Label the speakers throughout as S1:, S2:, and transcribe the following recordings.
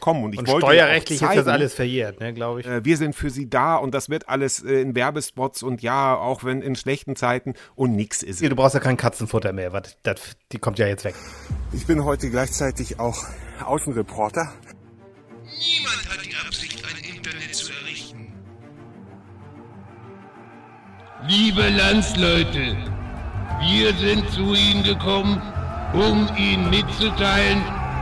S1: bekommen. Und, ich
S2: Und
S1: wollte
S2: steuerrechtlich
S1: auch
S2: ist das
S1: zeigen,
S2: alles verjährt, ne, glaube ich.
S1: äh, wir sind für sie da und das wird alles äh, in Werbespots und ja, auch wenn in schlechten Zeiten und nix ist.
S2: Du brauchst ja kein Katzenfutter mehr, was, das, die kommt ja jetzt weg.
S3: Ich bin heute gleichzeitig auch Außenreporter.
S4: Niemand hat die Absicht, ein Internet zu errichten. Liebe Landsleute, wir sind zu Ihnen gekommen, um Ihnen mitzuteilen,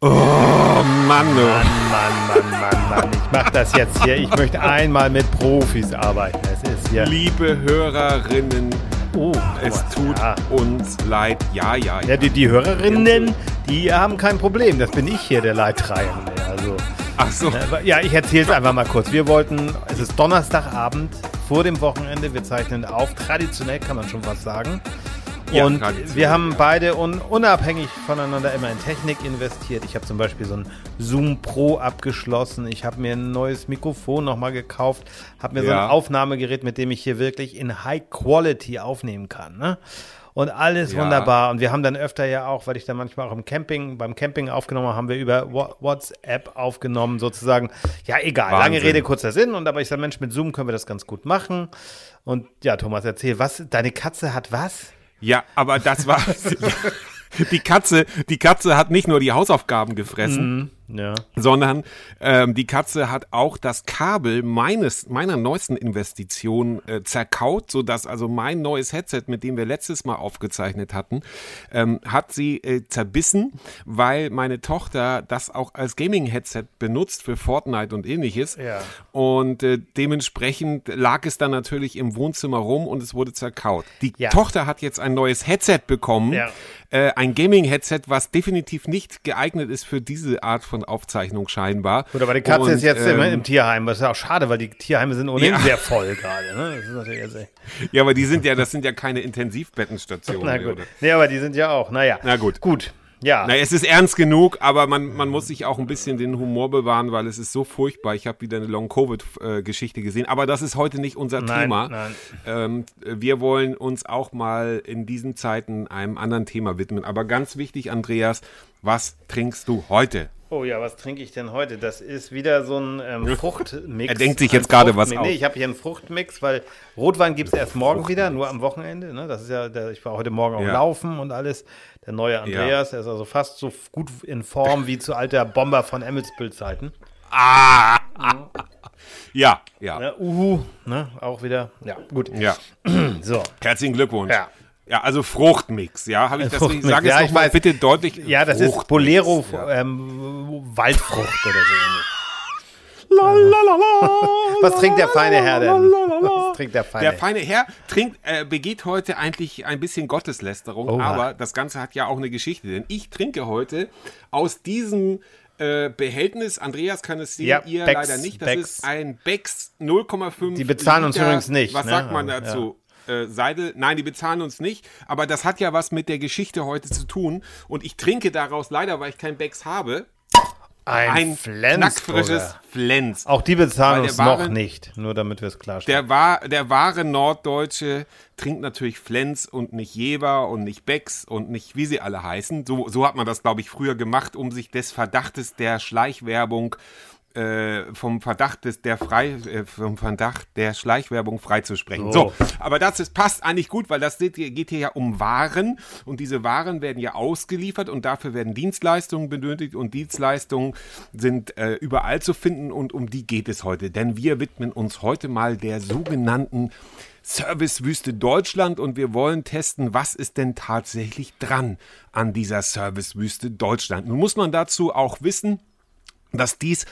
S1: Oh Mann, oh.
S2: Mann, Mann, Mann, Mann, Mann. Ich mach das jetzt hier. Ich möchte einmal mit Profis arbeiten. Es ist hier.
S1: Liebe Hörerinnen,
S2: Oh,
S1: es tut
S2: ja.
S1: uns leid. Ja, ja,
S2: Ja, die, die Hörerinnen, die haben kein Problem. Das bin ich hier, der Leidtragende. Also,
S1: Ach so.
S2: äh, ja, ich erzähle es einfach mal kurz. Wir wollten, es ist Donnerstagabend vor dem Wochenende. Wir zeichnen auf. Traditionell kann man schon was sagen.
S1: Ja,
S2: und
S1: traditionell,
S2: wir haben
S1: ja.
S2: beide un unabhängig voneinander immer in Technik investiert. Ich habe zum Beispiel so ein Zoom Pro abgeschlossen. Ich habe mir ein neues Mikrofon nochmal gekauft. Habe mir so
S1: Ja.
S2: ein Aufnahmegerät, mit dem ich hier wirklich in High Quality aufnehmen kann. Ne? Und alles wunderbar. Und wir haben dann öfter ja auch, weil ich dann manchmal auch im Camping, beim Camping aufgenommen habe, haben wir über WhatsApp aufgenommen, sozusagen. Ja, egal. Lange
S1: Wahnsinn.
S2: Rede, kurzer Sinn. Und aber ich sage, Mensch, mit Zoom können wir das ganz gut machen. Und ja, Thomas, erzähl, was, deine Katze hat was?
S1: Ja, aber das war. Die Katze, die Katze hat nicht nur die Hausaufgaben gefressen,
S2: Ja.
S1: sondern ähm, die Katze hat auch das Kabel meines meiner neuesten Investition äh, zerkaut, so dass also mein neues Headset, mit dem wir letztes Mal aufgezeichnet hatten, ähm, hat sie äh, zerbissen, weil meine Tochter das auch als Gaming-Headset benutzt für Fortnite und ähnliches.
S2: Ja.
S1: Und äh, dementsprechend lag es dann natürlich im Wohnzimmer rum und es wurde zerkaut. Die
S2: Ja.
S1: Tochter hat jetzt ein neues Headset bekommen.
S2: Ja.
S1: Äh, ein Gaming-Headset, was definitiv nicht geeignet ist für diese Art von Aufzeichnung scheinbar.
S2: Gut, aber die Katze
S1: Und,
S2: ist jetzt
S1: ähm,
S2: im, im Tierheim. Das ist ja auch schade, weil die Tierheime sind ohnehin
S1: Ja.
S2: sehr voll gerade. Ne?
S1: Ja, aber die sind ja, das sind ja keine Intensivbettenstationen.
S2: Na gut.
S1: oder?
S2: Nee, aber die sind ja auch. Naja.
S1: Na gut.
S2: Gut. Ja.
S1: Na, es ist ernst genug, aber man, man muss sich auch ein bisschen den Humor bewahren, weil es ist so furchtbar. Ich habe wieder eine Long-Covid-Geschichte gesehen, aber das ist heute nicht unser
S2: Nein,
S1: Thema.
S2: nein.
S1: Ähm, wir wollen uns auch mal in diesen Zeiten einem anderen Thema widmen. Aber ganz wichtig, Andreas, was trinkst du heute?
S2: Oh ja, was trinke ich denn heute? Das ist wieder so ein ähm, Fruchtmix.
S1: Er denkt sich jetzt gerade was
S2: Fruchtmix.
S1: aus.
S2: Nee, ich habe hier einen Fruchtmix, weil Rotwein gibt es erst morgen wieder, nur am Wochenende. Ne? Das ist ja, der, ich war heute Morgen auch
S1: Ja.
S2: laufen und alles. Der neue Andreas, der ist also fast so gut in Form wie zu alter Bomber von Emmelsbill-Zeiten.
S1: Ah! Ja, ja,
S2: Ne? Uhu, ne? auch wieder. Ja, gut.
S1: ja.
S2: So.
S1: Herzlichen Glückwunsch.
S2: Ja.
S1: Ja, also Fruchtmix, ja, habe ich das
S2: Fruchtmix,
S1: richtig? Sag es
S2: ja,
S1: mal bitte deutlich.
S2: Ja, das ist
S1: Fruchtmix,
S2: Bolero
S1: ja.
S2: ähm, Waldfrucht oder so.
S1: Lalalala,
S2: Was trinkt der feine Herr denn? Was trinkt der feine
S1: Der feine Herr trinkt, äh, begeht heute eigentlich ein bisschen Gotteslästerung,
S2: Oha.
S1: aber das Ganze hat ja auch eine Geschichte, denn ich trinke heute aus diesem äh, Behältnis, Andreas kann es sehen,
S2: Ja,
S1: ihr
S2: Becks,
S1: leider nicht, das
S2: Becks.
S1: ist ein Becks 0,5
S2: Die bezahlen uns
S1: Liter.
S2: übrigens nicht,
S1: Was
S2: ne?
S1: sagt man
S2: Ja.
S1: Äh, Seidel, nein, die bezahlen uns nicht, aber das hat ja was mit der Geschichte heute zu tun und ich trinke daraus leider, weil ich kein Becks habe,
S2: Ein,
S1: ein
S2: Flensburger.
S1: knackfrisches Flens.
S2: Auch die bezahlen uns noch nicht, nur damit wir es klarstellen.
S1: Der, war, der wahre Norddeutsche trinkt natürlich Flens und nicht Jever und nicht Becks und nicht wie sie alle heißen. So, so hat man das, glaube ich, früher gemacht, um sich des Verdachtes der Schleichwerbung äh, vom Verdacht des der frei äh, vom Verdacht der Schleichwerbung freizusprechen.
S2: So.
S1: So. aber das ist, passt eigentlich gut, weil das geht hier, ja um Waren und diese Waren werden ja ausgeliefert und dafür werden Dienstleistungen benötigt und Dienstleistungen sind äh, überall zu finden und um die geht es heute, denn wir widmen uns heute mal der sogenannten Servicewüste Deutschland und wir wollen testen, was ist denn tatsächlich dran an dieser Servicewüste Deutschland. Nun muss man dazu auch wissen, dass dies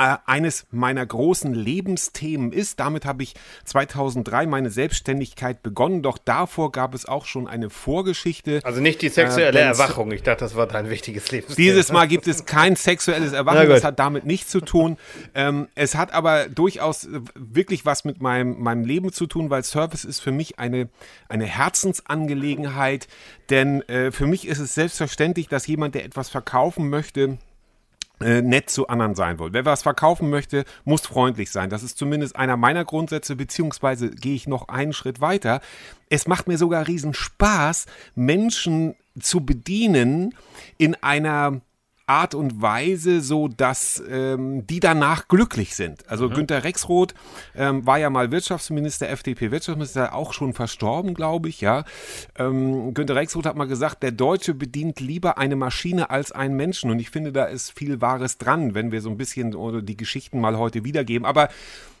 S1: äh, eines meiner großen Lebensthemen ist. Damit habe ich 2003 meine Selbstständigkeit begonnen, doch davor gab es auch schon eine Vorgeschichte.
S2: Also nicht die sexuelle äh, Erwachung, ich dachte, das war dein wichtiges Lebensthema.
S1: Dieses Mal gibt es kein sexuelles Erwachen, das hat damit nichts zu tun. Ähm, es hat aber durchaus wirklich was mit meinem, meinem Leben zu tun, weil Service ist für mich eine, eine Herzensangelegenheit, denn äh, für mich ist es selbstverständlich, dass jemand, der etwas verkaufen möchte, äh, nett zu anderen sein will. Wer was verkaufen möchte, muss freundlich sein. Das ist zumindest einer meiner Grundsätze, beziehungsweise gehe ich noch einen Schritt weiter. Es macht mir sogar riesen Spaß, Menschen zu bedienen in einer Art und Weise, so dass ähm, die danach glücklich sind. Also mhm. Günter Rexroth ähm, war ja mal Wirtschaftsminister, FDP-Wirtschaftsminister, auch schon verstorben, glaube ich, ja. Ähm, Günter Rexroth hat mal gesagt, der Deutsche bedient lieber eine Maschine als einen Menschen. Und ich finde, da ist viel Wahres dran, wenn wir so ein bisschen oder die Geschichten mal heute wiedergeben. Aber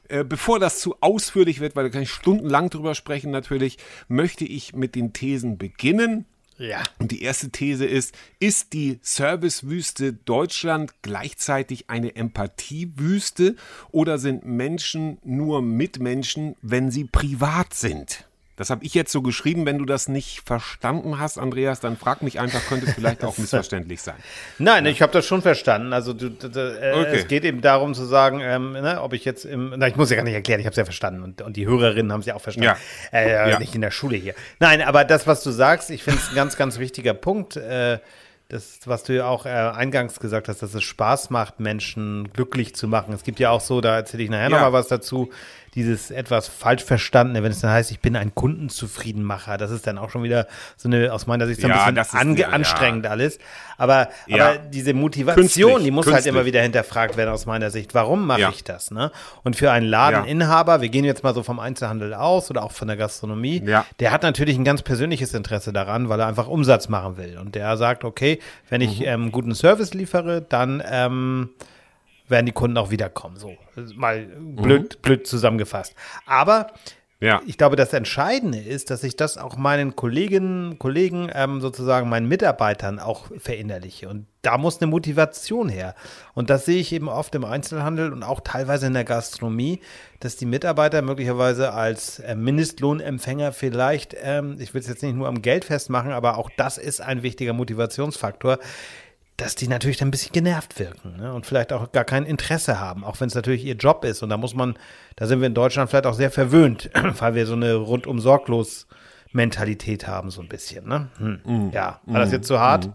S1: äh, bevor das zu ausführlich wird, weil da kann ich stundenlang drüber sprechen natürlich, möchte ich mit den Thesen beginnen. Ja. Und die erste These ist, ist die Servicewüste Deutschland gleichzeitig eine Empathiewüste oder sind Menschen nur Mitmenschen, wenn sie privat sind? Das habe ich jetzt so geschrieben. Wenn du das nicht verstanden hast, Andreas, dann frag mich einfach, könnte vielleicht auch missverständlich sein.
S2: Nein, ja. ich habe das schon verstanden. Also du, du, äh, okay. es geht eben darum zu sagen, ähm, ne, ob ich jetzt im, na, ich muss ja gar nicht erklären, ich habe es ja verstanden und, und die Hörerinnen haben es ja auch verstanden. Ja. Äh, ja. Nicht in der Schule hier. Nein, aber das, was du sagst, ich finde es ein ganz, ganz wichtiger Punkt. Äh, das, was du ja auch äh, eingangs gesagt hast, dass es Spaß macht, Menschen glücklich zu machen. Es gibt ja auch so, da erzähle ich nachher ja. nochmal was dazu, dieses etwas falsch verstandene, wenn es dann heißt, ich bin ein Kundenzufriedenmacher, das ist dann auch schon wieder so eine, aus meiner Sicht so ein ja, bisschen ja, anstrengend alles. Aber, aber diese Motivation, künstlich, die muss halt künstlich. halt immer wieder hinterfragt werden aus meiner Sicht. Warum mache ich das? Ne? Und für einen Ladeninhaber, wir gehen jetzt mal so vom Einzelhandel aus oder auch von der Gastronomie, der hat natürlich ein ganz persönliches Interesse daran, weil er einfach Umsatz machen will. Und der sagt, okay, wenn ich mhm. ähm, guten Service liefere, dann ähm, werden die Kunden auch wiederkommen. So, mal blöd, mhm. blöd zusammengefasst. Aber ja. ich glaube, das Entscheidende ist, dass ich das auch meinen Kolleginnen, Kollegen, ähm, sozusagen meinen Mitarbeitern auch verinnerliche. Und da muss eine Motivation her. Und das sehe ich eben oft im Einzelhandel und auch teilweise in der Gastronomie, dass die Mitarbeiter möglicherweise als äh, Mindestlohnempfänger vielleicht, ähm, ich will es jetzt nicht nur am Geld festmachen, aber auch das ist ein wichtiger Motivationsfaktor, dass die natürlich dann ein bisschen genervt wirken ne? und vielleicht auch gar kein Interesse haben, auch wenn es natürlich ihr Job ist. Und da muss man, da sind wir in Deutschland vielleicht auch sehr verwöhnt, weil wir so eine rundum sorglos Mentalität haben, so ein bisschen. Ne? Hm. Mm, ja, war mm, das jetzt zu hart?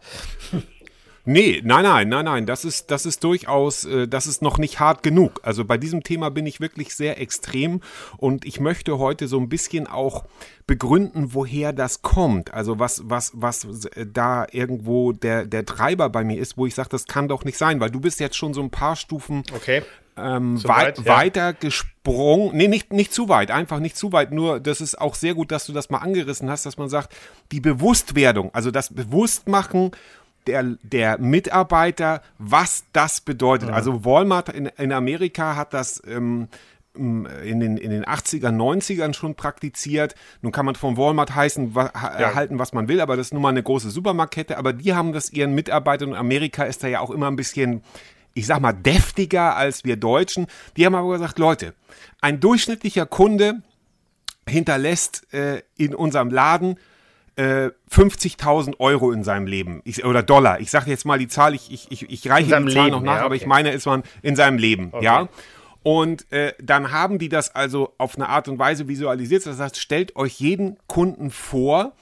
S1: Mm. Nee, nein, nein, nein, nein. Das ist, das ist durchaus, äh, das ist noch nicht hart genug. Also bei diesem Thema bin ich wirklich sehr extrem und ich möchte heute so ein bisschen auch begründen, woher das kommt. Also was, was, was da irgendwo der, der Treiber bei mir ist, wo ich sage, das kann doch nicht sein, weil du bist jetzt schon so ein paar Stufen
S2: okay.
S1: Ähm, so weit, ja. weiter gesprungen. Nee, nicht, nicht zu weit, einfach nicht zu weit. Nur, das ist auch sehr gut, dass du das mal angerissen hast, dass man sagt, die Bewusstwerdung, also das Bewusstmachen der, der Mitarbeiter, was das bedeutet. Ja. Also Walmart in, in Amerika hat das ähm, in den, in den 80ern, 90ern schon praktiziert. Nun kann man von Walmart heißen, wa, ja. halten, was man will, aber das ist nun mal eine große Supermarktkette. Aber die haben das ihren Mitarbeitern und Amerika ist da ja auch immer ein bisschen, ich sag mal, deftiger als wir Deutschen. Die haben aber gesagt, Leute, ein durchschnittlicher Kunde hinterlässt äh, in unserem Laden äh, 50.000 Euro in seinem Leben ich, oder Dollar. Ich sage jetzt mal die Zahl, ich, ich, ich, ich reiche die Zahl Leben, noch nach, ja, okay. aber ich meine, es waren in seinem Leben, okay. ja. Und äh, dann haben die das also auf eine Art und Weise visualisiert. Das heißt, stellt euch jeden Kunden vor,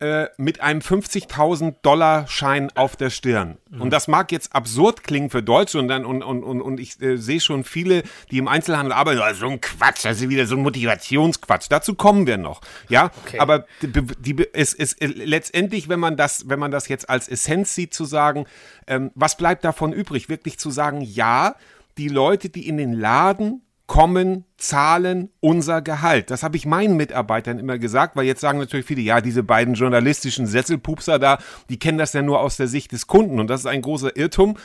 S1: äh, mit einem 50.000 Dollar Schein auf der Stirn. Mhm. Und das mag jetzt absurd klingen für Deutsche und dann und und und, und ich äh, sehe schon viele, die im Einzelhandel arbeiten, oh, so ein Quatsch, das ist wieder so ein Motivationsquatsch. Dazu kommen wir noch, ja. Okay. Aber die, die, es ist letztendlich, wenn man das, wenn man das jetzt als Essenz sieht, zu sagen, ähm, was bleibt davon übrig, wirklich zu sagen, ja, die Leute, die in den Laden kommen, zahlen unser Gehalt. Das habe ich meinen Mitarbeitern immer gesagt, weil jetzt sagen natürlich viele, ja, diese beiden journalistischen Sesselpupser da, die kennen das ja nur aus der Sicht des Kunden und das ist ein großer Irrtum.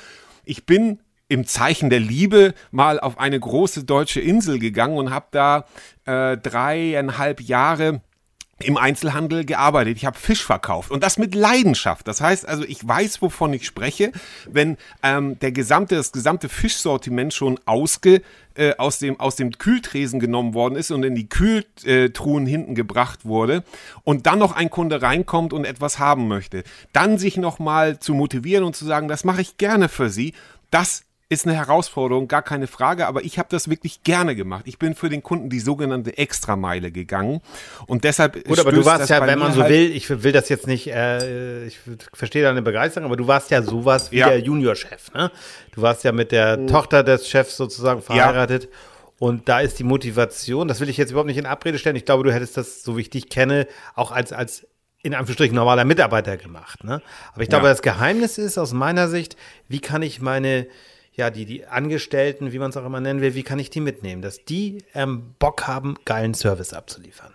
S1: Ich bin im Zeichen der Liebe mal auf eine große deutsche Insel gegangen und habe da äh, dreieinhalb Jahre im Einzelhandel gearbeitet. Ich habe Fisch verkauft und das mit Leidenschaft. Das heißt also, ich weiß, wovon ich spreche, wenn ähm, der gesamte, das gesamte Fischsortiment schon ausge, äh, aus, dem, aus dem Kühltresen genommen worden ist und in die Kühltruhen hinten gebracht wurde und dann noch ein Kunde reinkommt und etwas haben möchte, dann sich nochmal zu motivieren und zu sagen, das mache ich gerne für Sie, das ist eine Herausforderung, gar keine Frage, aber ich habe das wirklich gerne gemacht. Ich bin für den Kunden die sogenannte Extrameile gegangen und deshalb
S2: Gut, aber du warst ja, wenn man so halt will, ich will das jetzt nicht, äh, ich verstehe deine Begeisterung, aber du warst ja sowas wie ja. der Juniorchef, ne? Du warst ja mit der mhm. Tochter des Chefs sozusagen verheiratet. Ja. Und da ist die Motivation, das will ich jetzt überhaupt nicht in Abrede stellen. Ich glaube, du hättest das, so wie ich dich kenne, auch als, als in Anführungsstrichen normaler Mitarbeiter gemacht. Ne? Aber ich glaube, ja. das Geheimnis ist aus meiner Sicht, wie kann ich meine ja, die, die Angestellten, wie man es auch immer nennen will, wie kann ich die mitnehmen, dass die ähm, Bock haben, geilen Service abzuliefern.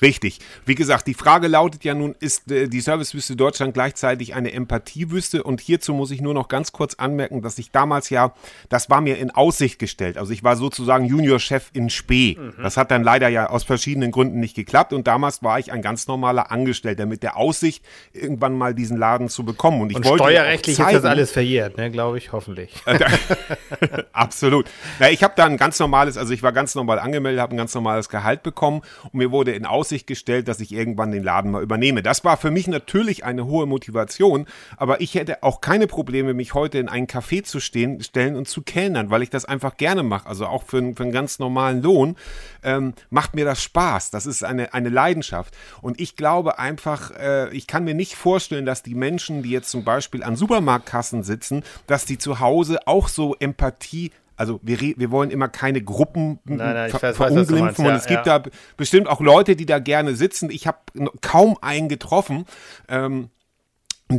S1: Richtig. Wie gesagt, die Frage lautet ja nun, ist äh, die Servicewüste Deutschland gleichzeitig eine Empathiewüste? Und hierzu muss ich nur noch ganz kurz anmerken, dass ich damals ja, das war mir in Aussicht gestellt. Also ich war sozusagen Juniorchef in Spee. Mhm. Das hat dann leider ja aus verschiedenen Gründen nicht geklappt. Und damals war ich ein ganz normaler Angestellter mit der Aussicht, irgendwann mal diesen Laden zu bekommen. Und ich und wollte
S2: steuerrechtlich zeigen, ist das alles verjährt, ne, glaube ich, hoffentlich.
S1: Absolut. Ja, ich habe da ein ganz normales, also ich war ganz normal angemeldet, habe ein ganz normales Gehalt bekommen und mir wurde in Aussicht gestellt, dass ich irgendwann den Laden mal übernehme. Das war für mich natürlich eine hohe Motivation, aber ich hätte auch keine Probleme, mich heute in einen Café zu stehen, stellen und zu kellnern, weil ich das einfach gerne mache. Also auch für, für einen ganz normalen Lohn ähm, macht mir das Spaß. Das ist eine, eine Leidenschaft. Und ich glaube einfach, äh, ich kann mir nicht vorstellen, dass die Menschen, die jetzt zum Beispiel an Supermarktkassen sitzen, dass die zu Hause auch so Empathie also wir, wir wollen immer keine Gruppen nein, nein, ver weiß, verunglimpfen und es gibt ja. da bestimmt auch Leute, die da gerne sitzen. Ich habe kaum einen getroffen. Ähm,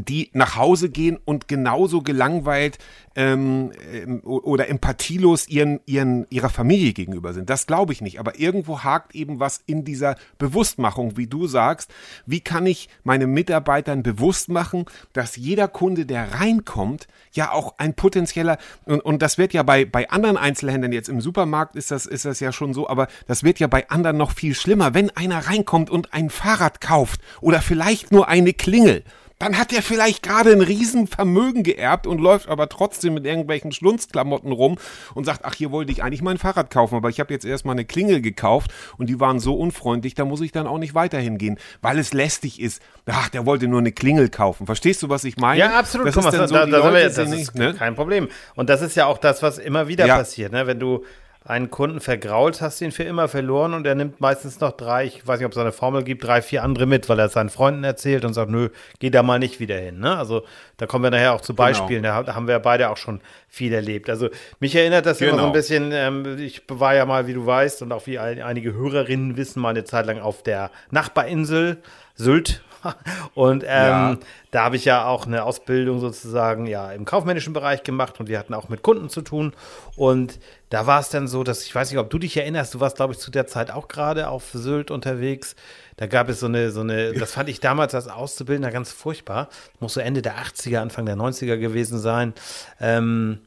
S1: die nach Hause gehen und genauso gelangweilt ähm, ähm, oder empathielos ihren, ihren, ihrer Familie gegenüber sind. Das glaube ich nicht. Aber irgendwo hakt eben was in dieser Bewusstmachung, wie du sagst. Wie kann ich meinen Mitarbeitern bewusst machen, dass jeder Kunde, der reinkommt, ja auch ein potenzieller, und, und das wird ja bei, bei anderen Einzelhändlern jetzt im Supermarkt ist das, ist das ja schon so, aber das wird ja bei anderen noch viel schlimmer. Wenn einer reinkommt und ein Fahrrad kauft oder vielleicht nur eine Klingel, dann hat er vielleicht gerade ein Riesenvermögen geerbt und läuft aber trotzdem mit irgendwelchen Schlunzklamotten rum und sagt, ach, hier wollte ich eigentlich mein Fahrrad kaufen, aber ich habe jetzt erstmal eine Klingel gekauft und die waren so unfreundlich, da muss ich dann auch nicht weiterhin gehen, weil es lästig ist. Ach, der wollte nur eine Klingel kaufen. Verstehst du, was ich meine?
S2: Ja, absolut. Das Guck mal, so, da, da Leute, wir, das ist ne? kein Problem. Und das ist ja auch das, was immer wieder ja. passiert, ne? wenn du einen Kunden vergrault, hast du ihn für immer verloren und er nimmt meistens noch drei, ich weiß nicht, ob es eine Formel gibt, drei, vier andere mit, weil er es seinen Freunden erzählt und sagt, nö, geh da mal nicht wieder hin. Ne? Also da kommen wir nachher auch zu genau. Beispielen, genau. da haben wir beide auch schon viel erlebt. Also mich erinnert das genau. immer so ein bisschen, ähm, ich war ja mal, wie du weißt und auch wie einige Hörerinnen wissen, mal eine Zeit lang auf der Nachbarinsel Sylt und ähm, ja. da habe ich ja auch eine Ausbildung sozusagen ja im kaufmännischen Bereich gemacht und wir hatten auch mit Kunden zu tun. Und da war es dann so, dass ich weiß nicht, ob du dich erinnerst, du warst, glaube ich, zu der Zeit auch gerade auf Sylt unterwegs. Da gab es so eine, so eine, das fand ich damals als Auszubildender ganz furchtbar. Muss so Ende der 80er, Anfang der 90er gewesen sein. Ähm,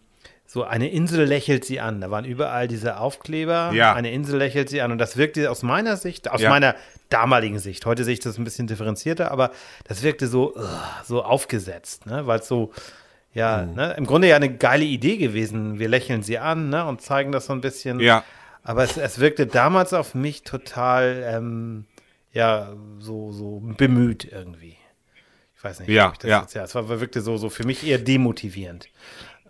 S2: so eine Insel lächelt sie an. Da waren überall diese Aufkleber. Ja. Eine Insel lächelt sie an. Und das wirkte aus meiner Sicht, aus ja. meiner damaligen Sicht, heute sehe ich das ein bisschen differenzierter, aber das wirkte so, so aufgesetzt, ne? weil es so, ja, mhm. ne? im Grunde ja eine geile Idee gewesen. Wir lächeln sie an ne? und zeigen das so ein bisschen.
S1: Ja.
S2: Aber es, es wirkte damals auf mich total, ähm, ja, so, so bemüht irgendwie. Ich weiß nicht,
S1: ja,
S2: ja. Jetzt, ja. Es war, wirkte so, so für mich eher demotivierend.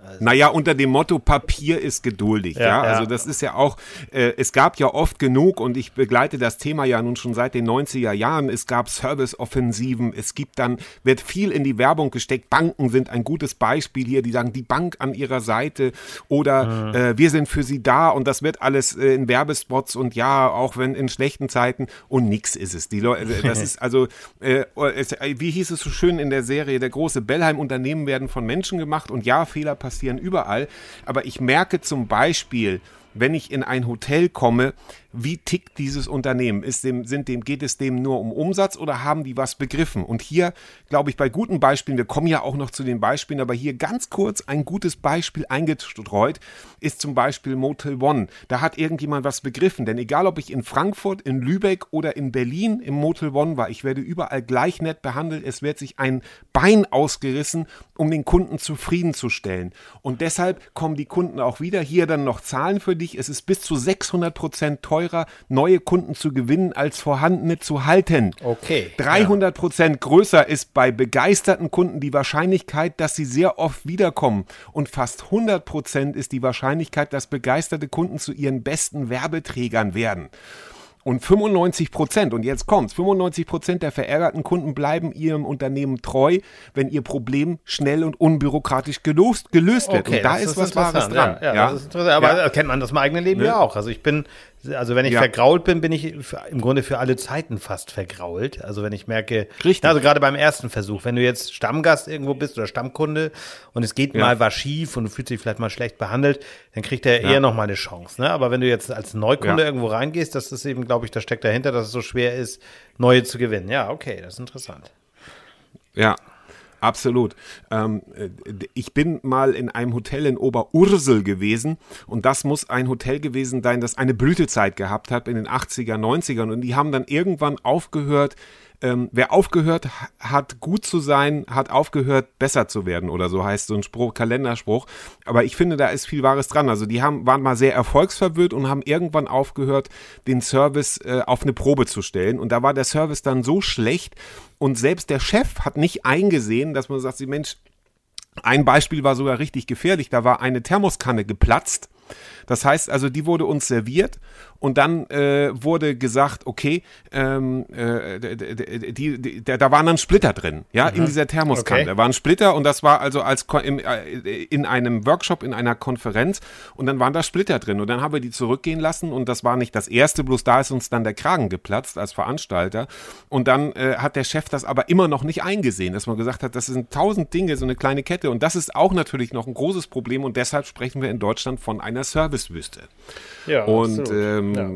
S1: Also naja, unter dem Motto Papier ist geduldig. Ja, ja? also das ist ja auch, äh, es gab ja oft genug und ich begleite das Thema ja nun schon seit den 90er Jahren. Es gab Serviceoffensiven, es gibt dann, wird viel in die Werbung gesteckt. Banken sind ein gutes Beispiel hier, die sagen, die Bank an ihrer Seite oder mhm. äh, wir sind für sie da und das wird alles äh, in Werbespots und ja, auch wenn in schlechten Zeiten und nix ist es. Die Leute, äh, das ist also, äh, es, äh, wie hieß es so schön in der Serie, der große Bellheim-Unternehmen werden von Menschen gemacht und ja, Fehler passieren passieren überall. Aber ich merke zum Beispiel, wenn ich in ein Hotel komme, wie tickt dieses Unternehmen? Ist dem, sind dem, geht es dem nur um Umsatz oder haben die was begriffen? Und hier, glaube ich, bei guten Beispielen, wir kommen ja auch noch zu den Beispielen, aber hier ganz kurz ein gutes Beispiel eingestreut ist zum Beispiel Motel One. Da hat irgendjemand was begriffen, denn egal ob ich in Frankfurt, in Lübeck oder in Berlin im Motel One war, ich werde überall gleich nett behandelt. Es wird sich ein Bein ausgerissen, um den Kunden zufriedenzustellen. Und deshalb kommen die Kunden auch wieder. Hier dann noch Zahlen für dich. Es ist bis zu 600 Prozent teurer teurer, neue Kunden zu gewinnen, als vorhandene zu halten.
S2: Okay.
S1: 300 Prozent ja. größer ist bei begeisterten Kunden die Wahrscheinlichkeit, dass sie sehr oft wiederkommen. Und fast 100 Prozent ist die Wahrscheinlichkeit, dass begeisterte Kunden zu ihren besten Werbeträgern werden. Und 95 Prozent, und jetzt kommt's, 95 Prozent der verärgerten Kunden bleiben ihrem Unternehmen treu, wenn ihr Problem schnell und unbürokratisch gelöst, gelöst wird.
S2: Okay,
S1: und da ist, ist was Wahres dran.
S2: Ja, ja, ja. Aber ja. kennt man das im eigenen Leben ne? ja auch. Also ich bin also wenn ich ja. vergrault bin, bin ich für, im Grunde für alle Zeiten fast vergrault. Also wenn ich merke,
S1: Richtig.
S2: also gerade beim ersten Versuch, wenn du jetzt Stammgast irgendwo bist oder Stammkunde und es geht ja. mal was schief und du fühlst dich vielleicht mal schlecht behandelt, dann kriegt er ja. eher noch mal eine Chance. Ne? Aber wenn du jetzt als Neukunde irgendwo reingehst, das ist eben, glaube ich, da steckt dahinter, dass es so schwer ist, neue zu gewinnen. Ja, okay, das ist interessant.
S1: Ja, Absolut. Ähm, äh, ich bin mal in einem Hotel in Oberursel gewesen und das muss ein Hotel gewesen sein, das eine Blütezeit gehabt hat in den 80er, 90ern und die haben dann irgendwann aufgehört, ähm, wer aufgehört hat, gut zu sein, hat aufgehört, besser zu werden oder so heißt so ein Spruch, Kalenderspruch. Aber ich finde, da ist viel Wahres dran. Also die haben, waren mal sehr erfolgsverwirrt und haben irgendwann aufgehört, den Service äh, auf eine Probe zu stellen. Und da war der Service dann so schlecht und selbst der Chef hat nicht eingesehen, dass man sagt, Mensch, ein Beispiel war sogar richtig gefährlich. Da war eine Thermoskanne geplatzt das heißt also, die wurde uns serviert und dann äh, wurde gesagt, okay, ähm, äh, die, die, da, waren dann Splitter drin, ja, mhm. in dieser Thermoskanne. Okay. Da waren Splitter und das war also als im, äh, in einem Workshop, in einer Konferenz und dann waren da Splitter drin und dann haben wir die zurückgehen lassen und das war nicht das erste, bloß da ist uns dann der Kragen geplatzt als Veranstalter und dann äh, hat der Chef das aber immer noch nicht eingesehen, dass man gesagt hat, das sind tausend Dinge, so eine kleine Kette und das ist auch natürlich noch ein großes Problem und deshalb sprechen wir in Deutschland von einer Service Servicewüste. Ja, und ähm,
S2: ja.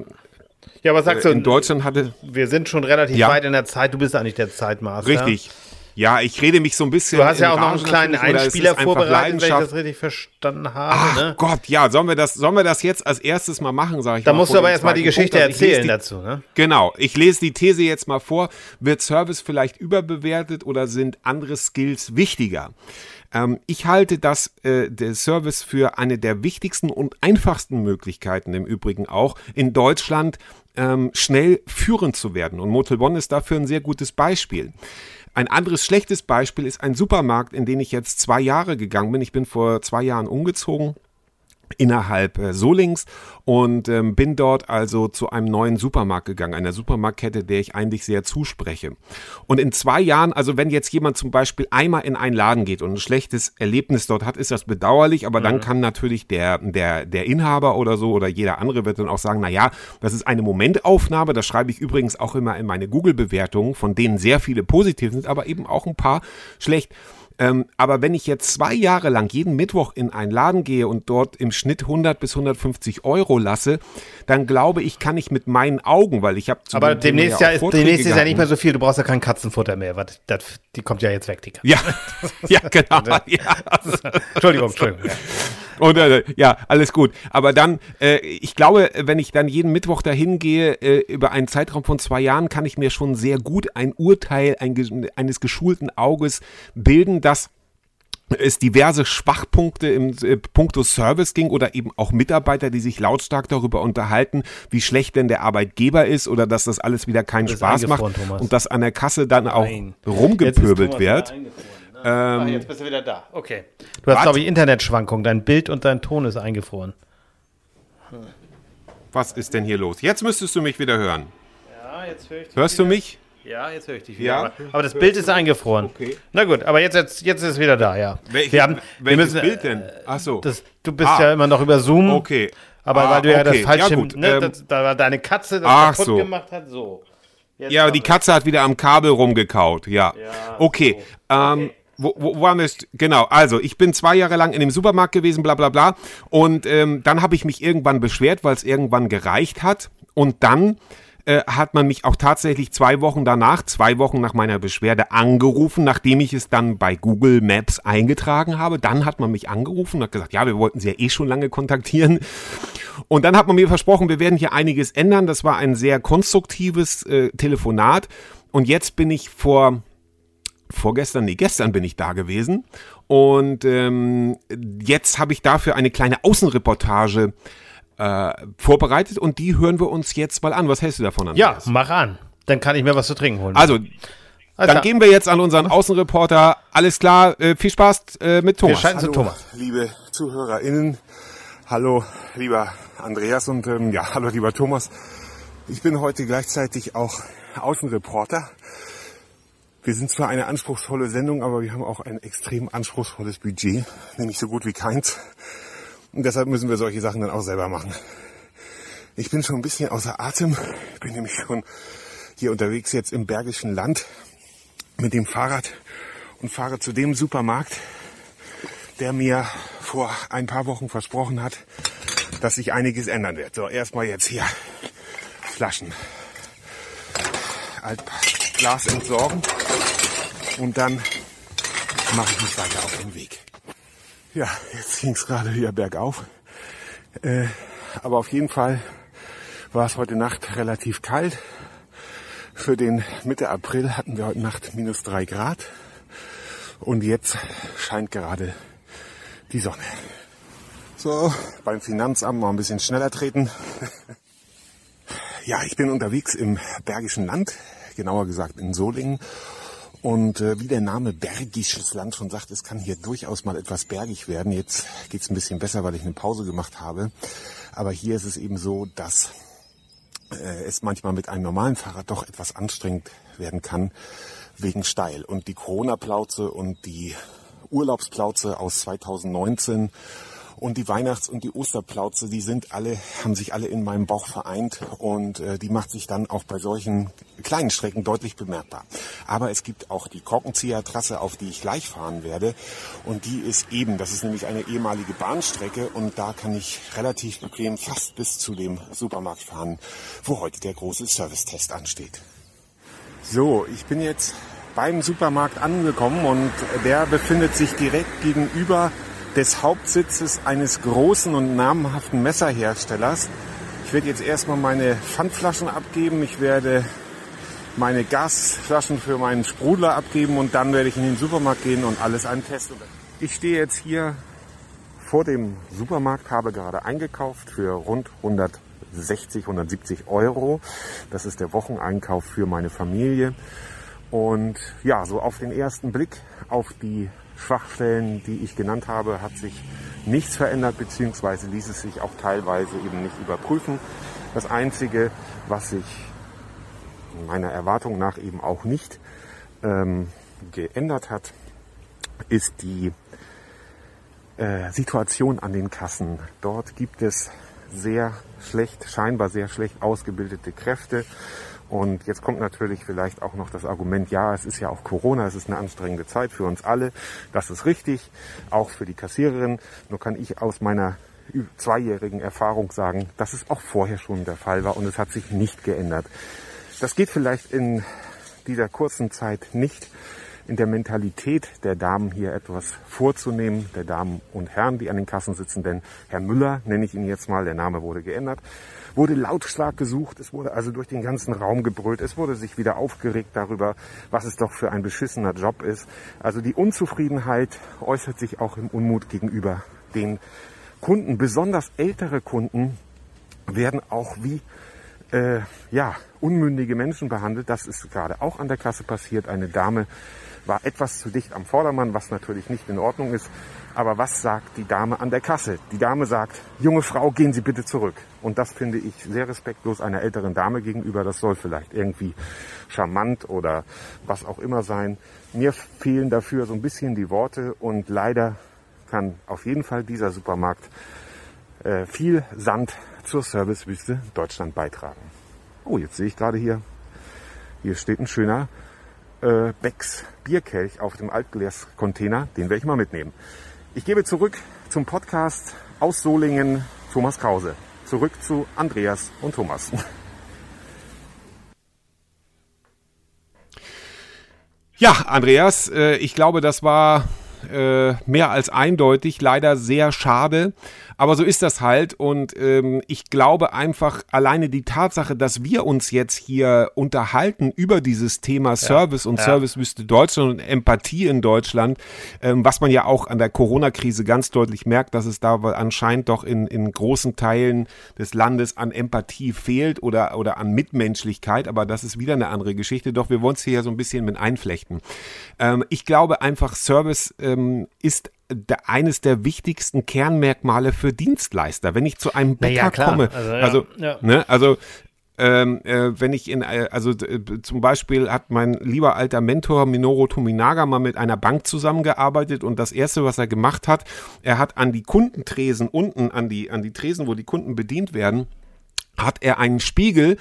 S2: ja. aber sagst du,
S1: in Deutschland hatte.
S2: Wir sind schon relativ ja. weit in der Zeit, du bist eigentlich der Zeitmaster.
S1: Richtig. Ja, ich rede mich so ein bisschen.
S2: Du hast ja auch noch einen kleinen Einspieler vorbereitet, wenn ich das richtig verstanden habe. Ach
S1: ne? Gott, ja, sollen wir das, sollen wir das jetzt als erstes mal machen, sage ich
S2: Da musst du aber erstmal die Geschichte Punkt, also erzählen die, dazu, ne?
S1: Genau, ich lese die These jetzt mal vor. Wird Service vielleicht überbewertet oder sind andere Skills wichtiger? Ähm, ich halte das, äh, der Service für eine der wichtigsten und einfachsten Möglichkeiten im Übrigen auch in Deutschland ähm, schnell führend zu werden. Und Motel One ist dafür ein sehr gutes Beispiel. Ein anderes schlechtes Beispiel ist ein Supermarkt, in den ich jetzt zwei Jahre gegangen bin. Ich bin vor zwei Jahren umgezogen innerhalb äh, Solings und ähm, bin dort also zu einem neuen Supermarkt gegangen, einer Supermarktkette, der ich eigentlich sehr zuspreche. Und in zwei Jahren, also wenn jetzt jemand zum Beispiel einmal in einen Laden geht und ein schlechtes Erlebnis dort hat, ist das bedauerlich, aber mhm. dann kann natürlich der, der, der Inhaber oder so oder jeder andere wird dann auch sagen, na ja, das ist eine Momentaufnahme, das schreibe ich übrigens auch immer in meine Google-Bewertungen, von denen sehr viele positiv sind, aber eben auch ein paar schlecht. Ähm, aber wenn ich jetzt zwei Jahre lang jeden Mittwoch in einen Laden gehe und dort im Schnitt 100 bis 150 Euro lasse, dann glaube ich, kann ich mit meinen Augen, weil ich habe
S2: Aber demnächst, ja, ist, demnächst ist ja nicht mehr so viel, du brauchst ja kein Katzenfutter mehr, das, das, die kommt ja jetzt weg, die
S1: Katze. Ja, ja genau. ja.
S2: Entschuldigung, Entschuldigung. Ja.
S1: Und, äh, ja, alles gut. Aber dann, äh, ich glaube, wenn ich dann jeden Mittwoch dahin gehe, äh, über einen Zeitraum von zwei Jahren, kann ich mir schon sehr gut ein Urteil ein, eines geschulten Auges bilden, dass es diverse Schwachpunkte im äh, Punkto Service ging oder eben auch Mitarbeiter, die sich lautstark darüber unterhalten, wie schlecht denn der Arbeitgeber ist oder dass das alles wieder keinen Spaß macht Thomas. und dass an der Kasse dann auch Nein. rumgepöbelt wird.
S2: Ähm, ah, jetzt bist du wieder da. Okay. Du hast, glaube ich, Internetschwankungen. Dein Bild und dein Ton ist eingefroren.
S1: Hm. Was ist denn hier los? Jetzt müsstest du mich wieder hören.
S2: Ja, jetzt höre ich
S1: dich. Hörst wieder. du mich?
S2: Ja, jetzt höre ich dich wieder. Ja? Aber, das Bild ist eingefroren. Okay. Na gut, aber jetzt, jetzt, jetzt ist es wieder da, ja.
S1: Welche, wir haben, wir müssen, Bild denn? Ach so.
S2: Das, du bist ah. ja immer noch über Zoom.
S1: Okay.
S2: Aber ah, weil du ja das falsche, ja, ne, ähm, das, da war deine Katze das
S1: kaputt so.
S2: gemacht hat, so.
S1: Jetzt ja, aber die Katze hat wieder am Kabel rumgekaut, ja. ja okay. So. Ähm, okay.
S5: Wo, wo, waren wir? Genau, also ich bin zwei Jahre lang in dem Supermarkt gewesen, bla bla bla. Und ähm, dann habe ich mich irgendwann beschwert, weil es irgendwann gereicht hat. Und dann äh, hat man mich auch tatsächlich zwei Wochen danach, zwei Wochen nach meiner Beschwerde angerufen, nachdem ich es dann bei Google Maps eingetragen habe. Dann hat man mich angerufen und hat gesagt, ja, wir wollten Sie ja eh schon lange kontaktieren. Und dann hat man mir versprochen, wir werden hier einiges ändern. Das war ein sehr konstruktives äh, Telefonat. Und jetzt bin ich vor vorgestern, nee, gestern bin ich da gewesen. Und ähm, jetzt habe ich dafür eine kleine Außenreportage äh, vorbereitet und die hören wir uns jetzt mal an. Was hältst du davon,
S2: Andreas? Ja, mach an. Dann kann ich mir was zu trinken holen.
S5: Also, also dann gehen wir jetzt an unseren Außenreporter. Alles klar, äh, viel Spaß äh, mit Thomas. Wir
S1: schalten zu Thomas. Liebe ZuhörerInnen, hallo lieber Andreas und ähm, ja, hallo lieber Thomas. Ich bin heute gleichzeitig auch Außenreporter. Wir sind zwar eine anspruchsvolle Sendung, aber wir haben auch ein extrem anspruchsvolles Budget, nämlich so gut wie keins. Und deshalb müssen wir solche Sachen dann auch selber machen. Ich bin schon ein bisschen außer Atem. Ich bin nämlich schon hier unterwegs jetzt im Bergischen Land mit dem Fahrrad und fahre zu dem Supermarkt, der mir vor ein paar Wochen versprochen hat, dass sich einiges ändern wird. So, erstmal jetzt hier Flaschen. Altglas entsorgen und dann mache ich mich weiter auf den Weg. Ja, jetzt ging es gerade wieder bergauf. Äh, aber auf jeden Fall war es heute Nacht relativ kalt. Für den Mitte April hatten wir heute Nacht minus drei Grad. Und jetzt scheint gerade die Sonne. So, beim Finanzamt mal ein bisschen schneller treten. ja, ich bin unterwegs im Bergischen Land, genauer gesagt in Solingen. Und äh, wie der Name Bergisches Land schon sagt, es kann hier durchaus mal etwas bergig werden. Jetzt geht's ein bisschen besser, weil ich eine Pause gemacht habe. Aber hier ist es eben so, dass äh, es manchmal mit einem normalen Fahrrad doch etwas anstrengend werden kann wegen steil. Und die Corona-Plauze und die Urlaubsplauze aus 2019 und die Weihnachts- und die Osterplauze, die sind alle, haben sich alle in meinem Bauch vereint und äh, die macht sich dann auch bei solchen kleinen Strecken deutlich bemerkbar. Aber es gibt auch die Korkenzieher-Trasse, auf die ich gleich fahren werde. Und die ist eben, das ist nämlich eine ehemalige Bahnstrecke und da kann ich relativ bequem fast bis zu dem Supermarkt fahren, wo heute der große Servicetest ansteht. So, ich bin jetzt beim Supermarkt angekommen und der befindet sich direkt gegenüber des Hauptsitzes eines großen und namhaften Messerherstellers. Ich werde jetzt erstmal meine Pfandflaschen abgeben. Ich werde meine Gasflaschen für meinen Sprudler abgeben und dann werde ich in den Supermarkt gehen und alles antesten. Ich stehe jetzt hier vor dem Supermarkt, habe gerade eingekauft für rund 160, 170 Euro. Das ist der Wocheneinkauf für meine Familie. Und ja, so auf den ersten Blick auf die Schwachstellen, die ich genannt habe, hat sich nichts verändert, beziehungsweise ließ es sich auch teilweise eben nicht überprüfen. Das Einzige, was sich meiner Erwartung nach eben auch nicht ähm, geändert hat, ist die äh, Situation an den Kassen. Dort gibt es sehr schlecht, scheinbar sehr schlecht ausgebildete Kräfte und jetzt kommt natürlich vielleicht auch noch das Argument, ja, es ist ja auch Corona, es ist eine anstrengende Zeit für uns alle. Das ist richtig, auch für die Kassiererin. Nur kann ich aus meiner zweijährigen Erfahrung sagen, dass es auch vorher schon der Fall war und es hat sich nicht geändert. Das geht vielleicht in dieser kurzen Zeit nicht in der Mentalität der Damen hier etwas vorzunehmen, der Damen und Herren, die an den Kassen sitzen, denn Herr Müller, nenne ich ihn jetzt mal, der Name wurde geändert, wurde lautstark gesucht, es wurde also durch den ganzen Raum gebrüllt, es wurde sich wieder aufgeregt darüber, was es doch für ein beschissener Job ist. Also die Unzufriedenheit äußert sich auch im Unmut gegenüber den Kunden. Besonders ältere Kunden werden auch wie äh, ja, unmündige Menschen behandelt. Das ist gerade auch an der Kasse passiert. Eine Dame war etwas zu dicht am Vordermann, was natürlich nicht in Ordnung ist. Aber was sagt die Dame an der Kasse? Die Dame sagt, junge Frau, gehen Sie bitte zurück. Und das finde ich sehr respektlos einer älteren Dame gegenüber. Das soll vielleicht irgendwie charmant oder was auch immer sein. Mir fehlen dafür so ein bisschen die Worte und leider kann auf jeden Fall dieser Supermarkt äh, viel Sand zur Servicewüste Deutschland beitragen. Oh, jetzt sehe ich gerade hier, hier steht ein schöner
S3: äh, Becks Bierkelch auf dem Altglas-Container. Den werde ich mal mitnehmen. Ich gebe zurück zum Podcast aus Solingen Thomas Krause. Zurück zu Andreas und Thomas.
S1: Ja, Andreas, äh, ich glaube, das war äh, mehr als eindeutig, leider sehr schade. Aber so ist das halt. Und ähm, ich glaube einfach, alleine die Tatsache, dass wir uns jetzt hier unterhalten über dieses Thema Service ja, und ja. Servicewüste Deutschland und Empathie in Deutschland, ähm, was man ja auch an der Corona-Krise ganz deutlich merkt, dass es da anscheinend doch in, in großen Teilen des Landes an Empathie fehlt oder, oder an Mitmenschlichkeit. Aber das ist wieder eine andere Geschichte. Doch wir wollen es hier so ein bisschen mit einflechten. Ähm, ich glaube einfach, Service ähm, ist eines der wichtigsten Kernmerkmale für Dienstleister. Wenn ich zu einem Bäcker ja, komme, also, ja, also, ja. Ne, also ähm, äh, wenn ich in, äh, also äh, zum Beispiel hat mein lieber alter Mentor Minoru Tominaga mal mit einer Bank zusammengearbeitet und das erste, was er gemacht hat, er hat an die Kundentresen unten, an die, an die Tresen, wo die Kunden bedient werden, hat er einen Spiegel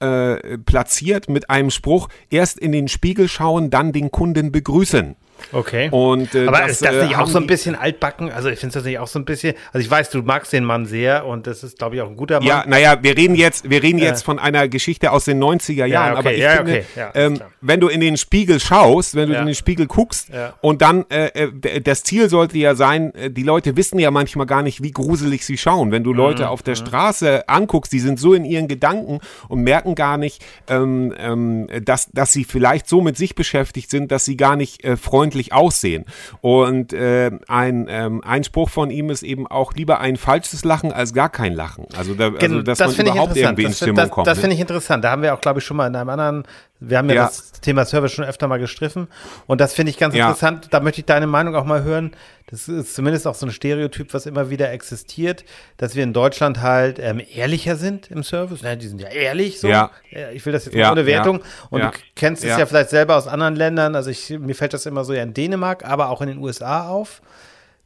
S1: äh, platziert mit einem Spruch, erst in den Spiegel schauen, dann den Kunden begrüßen.
S2: Okay.
S1: Und,
S2: äh, Aber das, ist das nicht äh, auch so ein bisschen altbacken? Also ich finde das nicht auch so ein bisschen. Also ich weiß, du magst den Mann sehr und das ist, glaube ich, auch ein guter Mann.
S1: Ja, naja, wir reden jetzt, wir reden jetzt von einer Geschichte aus den 90er Jahren. Ja, okay, aber ich ja, finde, okay, ja, ähm, wenn du in den Spiegel schaust, wenn du in den Spiegel guckst und dann äh, äh das Ziel sollte ja sein, äh, die Leute wissen ja manchmal gar nicht, wie gruselig sie schauen. Wenn du Leute mhm. auf der mhm. Straße anguckst, die sind so in ihren Gedanken und merken gar nicht, ähm, ähm, dass, dass sie vielleicht so mit sich beschäftigt sind, dass sie gar nicht äh, freundlich freundlich aussehen. Und äh, ein, ähm, ein Spruch von ihm ist eben auch lieber ein falsches Lachen als gar kein Lachen. Also, da, also dass das man überhaupt irgendwie in Stimmung
S2: das,
S1: kommt.
S2: Das ne? finde ich interessant. Da haben wir auch, glaube ich, schon mal in einem anderen, wir haben ja, ja. das Thema Service schon öfter mal gestriffen. Und das finde ich ganz ja. interessant. Da möchte ich deine Meinung auch mal hören. Das ist zumindest auch so ein Stereotyp, was immer wieder existiert, dass wir in Deutschland halt ähm, ehrlicher sind im Service. Ja, die sind ja ehrlich so. Ja. Ich will das jetzt ohne Wertung. Und du kennst es ja. vielleicht selber aus anderen Ländern. Also ich, mir fällt das immer so ja in Dänemark, aber auch in den USA auf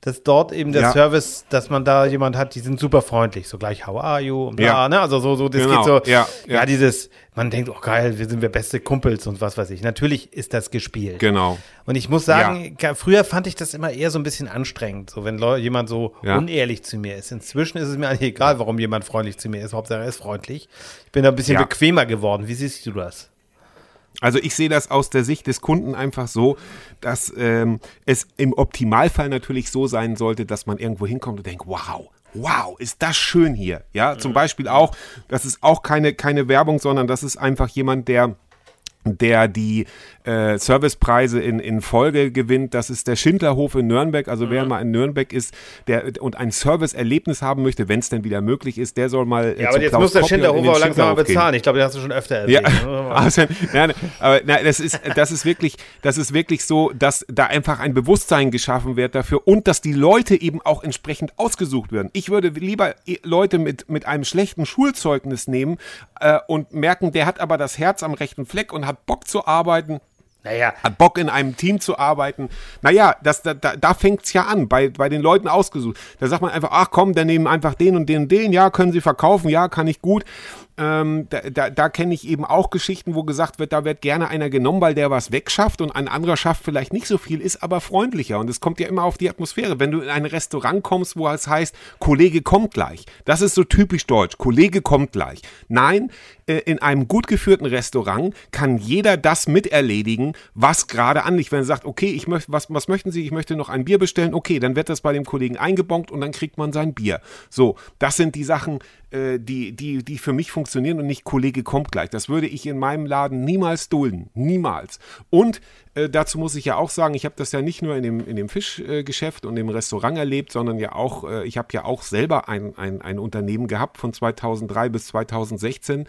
S2: dass dort eben der ja. Service, dass man da jemand hat, die sind super freundlich, so gleich How are you und bla, ja. ne? Also so, so, das genau. geht so, ja. ja, dieses, man denkt, oh geil, wir sind wir beste Kumpels und was weiß ich. Natürlich ist das gespielt.
S1: Genau.
S2: Und ich muss sagen, früher fand ich das immer eher so ein bisschen anstrengend, so wenn jemand so unehrlich zu mir ist. Inzwischen ist es mir eigentlich egal, warum jemand freundlich zu mir ist, Hauptsache er ist freundlich. Ich bin da ein bisschen bequemer geworden. Wie siehst du das?
S1: Also ich sehe das aus der Sicht des Kunden einfach so, dass ähm, es im Optimalfall natürlich so sein sollte, dass man irgendwo hinkommt und denkt, wow, wow, ist das schön hier. Ja, zum Beispiel auch, das ist auch keine, keine Werbung, sondern das ist einfach jemand, der der die äh, Servicepreise in, in Folge gewinnt. Das ist der Schindlerhof in Nürnberg. Also mhm. wer mal in Nürnberg ist der und ein Serviceerlebnis haben möchte, wenn es denn wieder möglich ist, der soll mal.
S2: Äh, ja, aber jetzt Klaus muss der Schindlerhof auch langsam mal bezahlen. Ich glaube, den hast du schon öfter erwähnt. Ja,
S1: also, nein, aber nein, das ist das ist wirklich das ist wirklich so, dass da einfach ein Bewusstsein geschaffen wird dafür und dass die Leute eben auch entsprechend ausgesucht werden. Ich würde lieber Leute mit mit einem schlechten Schulzeugnis nehmen äh, und merken, der hat aber das Herz am rechten Fleck und hat Bock zu arbeiten naja. Hat Bock in einem Team zu arbeiten. Naja, das, da, da, da fängt's ja an, bei, bei den Leuten ausgesucht. Da sagt man einfach, ach komm, dann nehmen einfach den und den und den, ja, können sie verkaufen, ja, kann ich gut. Ähm, da da, da kenne ich eben auch Geschichten, wo gesagt wird, da wird gerne einer genommen, weil der was wegschafft und ein anderer schafft vielleicht nicht so viel, ist aber freundlicher. Und es kommt ja immer auf die Atmosphäre. Wenn du in ein Restaurant kommst, wo es heißt, Kollege kommt gleich. Das ist so typisch deutsch. Kollege kommt gleich. Nein, äh, in einem gut geführten Restaurant kann jeder das miterledigen, was gerade anliegt. Wenn er sagt, okay, ich möchte, was, was möchten Sie? Ich möchte noch ein Bier bestellen. Okay, dann wird das bei dem Kollegen eingebonkt und dann kriegt man sein Bier. So, das sind die Sachen, äh, die, die, die für mich funktionieren und nicht Kollege kommt gleich. Das würde ich in meinem Laden niemals dulden. Niemals. Und äh, dazu muss ich ja auch sagen, ich habe das ja nicht nur in dem, in dem Fischgeschäft äh, und im Restaurant erlebt, sondern ja auch, äh, ich habe ja auch selber ein, ein, ein Unternehmen gehabt von 2003 bis 2016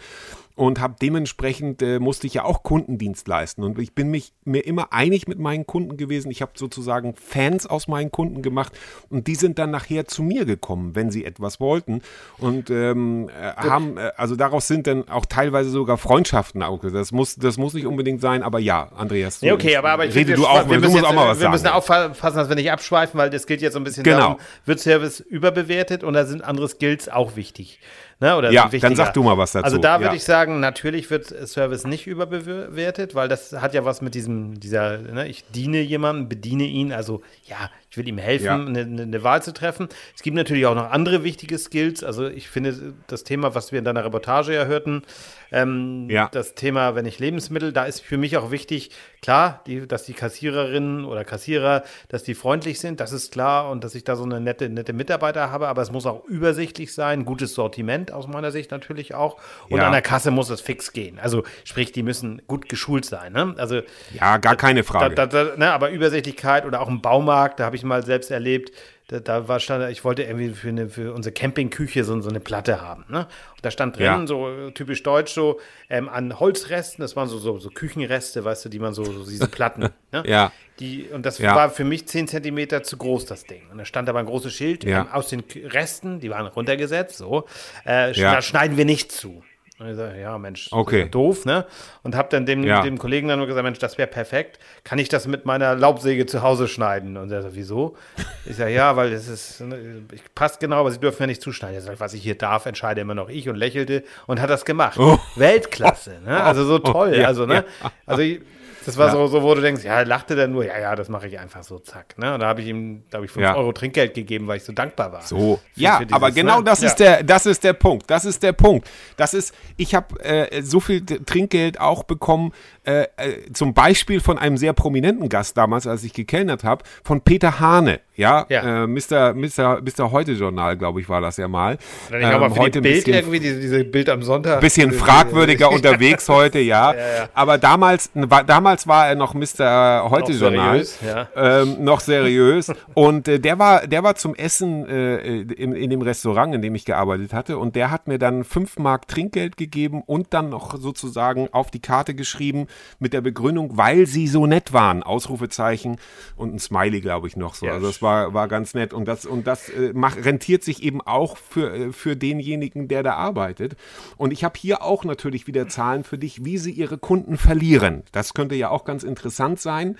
S1: und habe dementsprechend äh, musste ich ja auch Kundendienst leisten und ich bin mich mir immer einig mit meinen Kunden gewesen. Ich habe sozusagen Fans aus meinen Kunden gemacht und die sind dann nachher zu mir gekommen, wenn sie etwas wollten und ähm, äh, haben äh, also daraus sind dann auch teilweise sogar Freundschaften auch. Das muss das muss nicht unbedingt sein, aber ja, Andreas.
S2: Ja, okay, aber, aber ich rede du auch, wir, müssen jetzt, auch mal was wir sagen. müssen aufpassen, dass wir nicht abschweifen, weil das gilt jetzt so ein bisschen
S1: genau. darum,
S2: wird Service überbewertet und da sind andere Skills auch wichtig. Ne? Oder
S1: ja, dann sag du mal was dazu.
S2: Also da würde
S1: ja.
S2: ich sagen, natürlich wird Service nicht überbewertet, weil das hat ja was mit diesem, dieser, ne, ich diene jemandem, bediene ihn, also ja, ich will ihm helfen, ja. eine, eine, Wahl zu treffen. Es gibt natürlich auch noch andere wichtige Skills. Also ich finde das Thema, was wir in deiner Reportage ja hörten, ähm, ja. das Thema, wenn ich Lebensmittel, da ist für mich auch wichtig, klar, die, dass die Kassiererinnen oder Kassierer, dass die freundlich sind, das ist klar und dass ich da so eine nette, nette Mitarbeiter habe, aber es muss auch übersichtlich sein, gutes Sortiment aus meiner Sicht natürlich auch. Und ja. an der Kasse muss es fix gehen. Also sprich, die müssen gut geschult sein. Ne? Also,
S1: ja, gar keine Frage.
S2: Da, da, ne, aber Übersichtlichkeit oder auch im Baumarkt, da habe ich mal selbst erlebt, da, da, war stand, ich wollte irgendwie für, eine, für unsere Campingküche so, so eine Platte haben. Ne? Und da stand drin, ja. so typisch deutsch, so ähm, an Holzresten, das waren so, so, so, Küchenreste, weißt du, die man so, so diese Platten. Ne?
S1: ja.
S2: Die, und das ja. war für mich 10 Zentimeter zu groß, das Ding. Und da stand aber ein großes Schild ja. ähm, aus den Resten, die waren runtergesetzt, so, äh, da schneiden wir nicht zu. Und ich sage, ja, Mensch,
S1: okay.
S2: doof, ne? Und habe dann dem, ja. dem Kollegen dann nur gesagt, Mensch, das wäre perfekt. Kann ich das mit meiner Laubsäge zu Hause schneiden? Und er sagt, wieso? Ich sage, ja, weil es ist, ne, passt genau, aber Sie dürfen ja nicht zuschneiden. Er sagt, was ich hier darf, entscheide immer noch ich und lächelte und hat das gemacht. Oh. Weltklasse, ne? Also so oh. toll. Oh. Ja. Also, ne? Also ich, das war ja. so, so, wo du denkst, ja, lachte der nur, ja, ja, das mache ich einfach so, zack. Ne? Und da habe ich ihm, habe ich 5 ja. Euro Trinkgeld gegeben, weil ich so dankbar war.
S1: So, für, ja, für dieses, aber genau ne? das ist der, das ist der Punkt. Das ist der Punkt. Das ist, ich habe äh, so viel Trinkgeld auch bekommen, äh, äh, zum Beispiel von einem sehr prominenten Gast damals, als ich gekellnert habe, von Peter Hane. Ja, ja. Äh, Mr. Mr. Mr. Heute Journal, glaube ich, war das ja mal.
S2: Dann ähm, aber heute Bild bisschen, irgendwie, diese, diese, Bild am Sonntag.
S1: Bisschen fragwürdiger unterwegs heute, ja. ja, ja. Aber damals, war, damals war er noch Mr. Heute noch Journal. Seriös, ja. ähm, noch seriös. und äh, der war, der war zum Essen äh, in, in dem Restaurant, in dem ich gearbeitet hatte. Und der hat mir dann fünf Mark Trinkgeld gegeben und dann noch sozusagen auf die Karte geschrieben mit der Begründung, weil sie so nett waren. Ausrufezeichen und ein Smiley, glaube ich, noch so. Also das war war, ganz nett. Und das, und das äh, macht, rentiert sich eben auch für, äh, für denjenigen, der da arbeitet. Und ich habe hier auch natürlich wieder Zahlen für dich, wie sie ihre Kunden verlieren. Das könnte ja auch ganz interessant sein.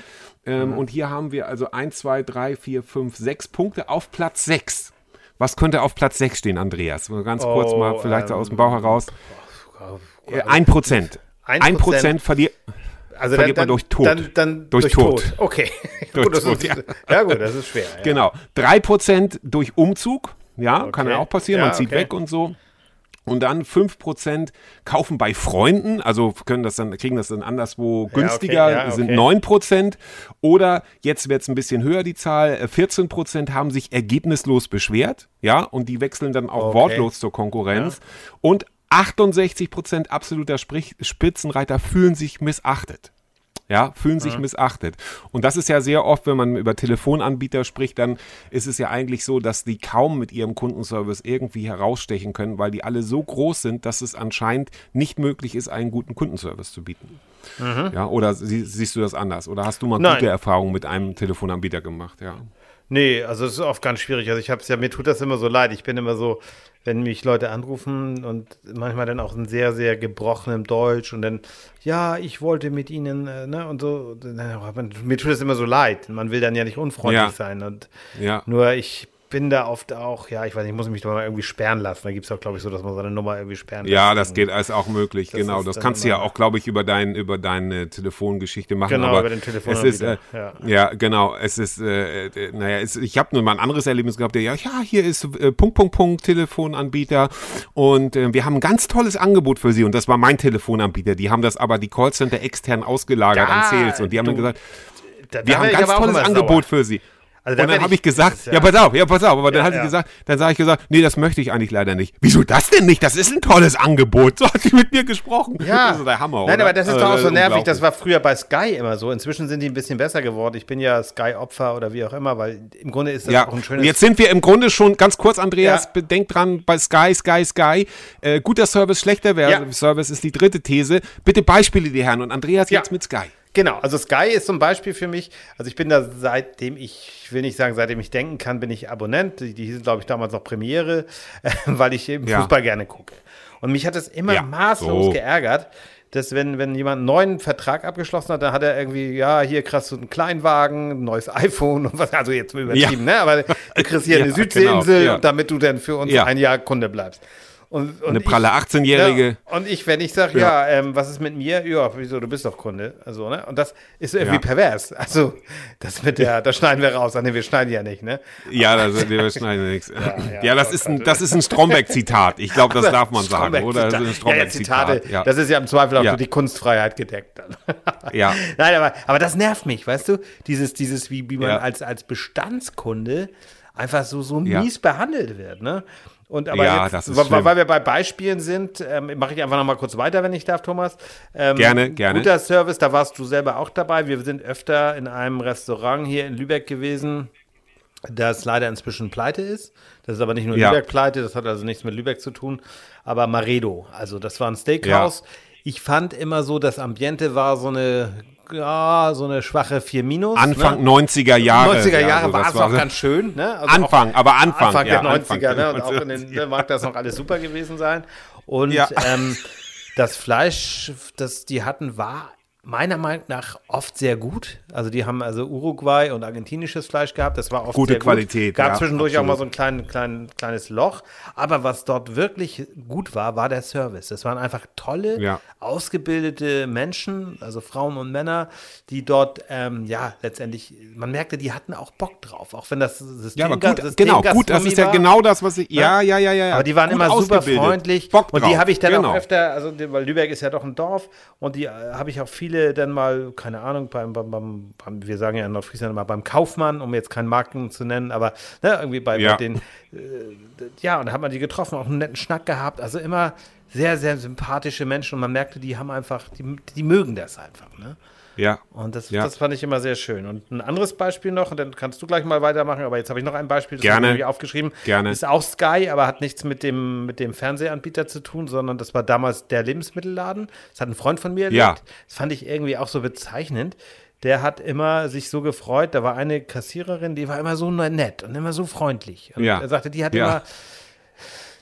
S1: Ähm, mhm. Und hier haben wir also 1, 2, 3, 4, 5, 6 Punkte auf Platz 6. Was könnte auf Platz 6 stehen, Andreas? Ganz kurz oh, mal, vielleicht ähm, aus dem Bauch heraus. Äh, ein Prozent. Ein Prozent verliert.
S2: Also verliert dann, man durch Tod.
S1: Dann, dann durch, durch Tod. Tod.
S2: Okay.
S1: durch gut, Tod,
S2: ist, ja. ja. gut, das ist schwer. Ja.
S1: Genau. 3% durch Umzug. Ja, okay. kann ja auch passieren. Man zieht okay. weg und so. Und dann 5% kaufen bei Freunden, also können das dann, kriegen das dann anderswo günstiger, ja, okay, ja, sind 9%. Oder jetzt wird es ein bisschen höher, die Zahl, 14% haben sich ergebnislos beschwert, ja, und die wechseln dann auch wortlos zur Konkurrenz. Ja. Und 68 Prozent absoluter Sprich Spitzenreiter fühlen sich missachtet. Ja, fühlen sich mhm. missachtet. Und das ist ja sehr oft, wenn man über Telefonanbieter spricht, dann ist es ja eigentlich so, dass die kaum mit ihrem Kundenservice irgendwie herausstechen können, weil die alle so groß sind, dass es anscheinend nicht möglich ist, einen guten Kundenservice zu bieten. Mhm. Ja, oder sie, siehst du das anders? Oder hast du mal Nein. gute Erfahrungen mit einem Telefonanbieter gemacht? Ja.
S2: Nee, also es ist oft ganz schwierig. Also ich habe es ja, mir tut das immer so leid. Ich bin immer so, wenn mich Leute anrufen und manchmal dann auch in sehr, sehr gebrochenem Deutsch und dann, ja, ich wollte mit ihnen, äh, ne, und so, mir tut das immer so leid. Man will dann ja nicht unfreundlich ja. sein und ja. nur ich bin da oft auch, ja, ich weiß nicht, ich muss mich da mal irgendwie sperren lassen. Da gibt es auch, glaube ich, so, dass man seine Nummer irgendwie sperren
S1: kann. Ja, das geht, ist auch möglich, das genau. Das kannst du ja auch, glaube ich, über, dein, über deine Telefongeschichte machen. Genau, aber über den Telefon. Es ist, äh, ja. ja. genau. Es ist, äh, äh, naja, es, ich habe nur mal ein anderes Erlebnis gehabt, der, ja, ja, hier ist äh, Punkt, Punkt, Punkt, Telefonanbieter und äh, wir haben ein ganz tolles Angebot für Sie und das war mein Telefonanbieter. Die haben das aber die Callcenter extern ausgelagert ja, an Sales und die haben du, dann gesagt, da, wir haben ein ganz tolles Angebot sauer. für Sie. Also und dann habe ich gesagt, ja. ja. pass auf, ja, pass auf, aber dann hat sie gesagt, dann sage ich gesagt, nee, das möchte ich eigentlich leider nicht. Wieso das denn nicht? Das ist ein tolles Angebot. So hat sie mit mir gesprochen.
S2: Ja. Das ist der Hammer, Nein, oder? aber das ist doch auch so nervig. Das war früher bei Sky immer so. Inzwischen sind die ein bisschen besser geworden. Ich bin ja Sky-Opfer oder wie auch immer, weil im Grunde ist das
S1: ja.
S2: auch ein schönes.
S1: Und jetzt sind wir im Grunde schon, ganz kurz, Andreas, ja. bedenkt dran, bei Sky, Sky, Sky. Äh, guter Service, schlechter Service ist die dritte These. Bitte Beispiele, die Herren. Und Andreas jetzt mit Sky.
S2: Genau, also Sky ist zum Beispiel für mich, also ich bin da seitdem ich, ich will nicht sagen, seitdem ich denken kann, bin ich Abonnent. Die, die hießen, glaube ich, damals noch Premiere, äh, weil ich eben ja. Fußball gerne gucke. Und mich hat es immer ja, maßlos so. geärgert, dass wenn, wenn jemand einen neuen Vertrag abgeschlossen hat, dann hat er irgendwie, ja, hier kriegst du einen Kleinwagen, ein neues iPhone und was, also jetzt übertrieben, ja. ne? Aber du kriegst hier eine Südseeinsel, genau, damit du dann für uns ein Jahr Kunde bleibst. Und, und
S1: eine pralle 18-Jährige.
S2: Ja, und ich, wenn ich sage, ja, ja ähm, was ist mit mir? Ja, wieso, du bist doch Kunde. Also, ne? Und das ist irgendwie ja. pervers. Also, das mit der, das schneiden wir raus. Nee, wir schneiden ja nicht, ne?
S1: Ja, das, wir schneiden nichts. Ja, das, ist ein, das ist ein Stromberg-Zitat. Ich glaube, das darf man sagen, oder? Das ist ein
S2: Stromberg-Zitat. Das ist ja im Zweifel auch ja. die Kunstfreiheit gedeckt. Ja. Nein, aber, aber das nervt mich, weißt du? Dieses, dieses wie, wie man als, als Bestandskunde einfach so, so mies behandelt wird, ne? Und aber ja, jetzt, weil, weil, wir bei Beispielen sind, ähm, mache ich einfach noch mal kurz weiter, wenn ich darf, Thomas.
S1: Ähm, gerne, gerne.
S2: Guter Service, da warst du selber auch dabei. Wir sind öfter in einem Restaurant hier in Lübeck gewesen, das leider inzwischen pleite ist. Das ist aber nicht nur ja. Lübeck pleite, das hat also nichts mit Lübeck zu tun. Aber Maredo, also das war ein Steakhouse. Ja. Ich fand immer so, das Ambiente war so eine ja, so eine schwache 4 minus.
S1: Anfang ne? 90er Jahre.
S2: 90er Jahre ja, war es auch ganz schön. Ne?
S1: Also Anfang, aber Anfang.
S2: Anfang der 90er, Anfang, ne? Und auch in den, ne, mag das noch alles super gewesen sein. Und ja. ähm, das Fleisch, das die hatten, war meiner Meinung nach oft sehr gut. Also die haben also Uruguay und argentinisches Fleisch gehabt. Das war oft
S1: gute sehr Qualität.
S2: Gab ja, zwischendurch absolut. auch mal so ein klein, klein, kleines Loch. Aber was dort wirklich gut war, war der Service. Das waren einfach tolle, ja. ausgebildete Menschen, also Frauen und Männer, die dort ähm, ja letztendlich, man merkte, die hatten auch Bock drauf, auch wenn das System,
S1: ja, aber gut, System genau, gut, das ist ja war. genau das, was ich. Ja, ja, ja, ja.
S2: Aber die waren immer super freundlich. Bock drauf. Und die habe ich dann genau. auch öfter, also weil Lübeck ist ja doch ein Dorf und die äh, habe ich auch viele viele dann mal, keine Ahnung, beim, beim, beim, beim wir sagen ja in Nordfriesland mal beim Kaufmann, um jetzt keinen Marken zu nennen, aber ne, irgendwie bei, ja. bei den, äh, ja, und da hat man die getroffen, auch einen netten Schnack gehabt, also immer sehr, sehr sympathische Menschen und man merkte, die haben einfach, die, die mögen das einfach, ne?
S1: Ja.
S2: Und das,
S1: ja.
S2: das fand ich immer sehr schön. Und ein anderes Beispiel noch, und dann kannst du gleich mal weitermachen, aber jetzt habe ich noch ein Beispiel, das
S1: Gerne.
S2: habe ich aufgeschrieben.
S1: Gerne.
S2: Ist auch Sky, aber hat nichts mit dem, mit dem Fernsehanbieter zu tun, sondern das war damals der Lebensmittelladen. Das hat ein Freund von mir erlebt. Ja. Das fand ich irgendwie auch so bezeichnend der hat immer sich so gefreut. Da war eine Kassiererin, die war immer so nett und immer so freundlich. Und ja. er sagte, die hat ja. immer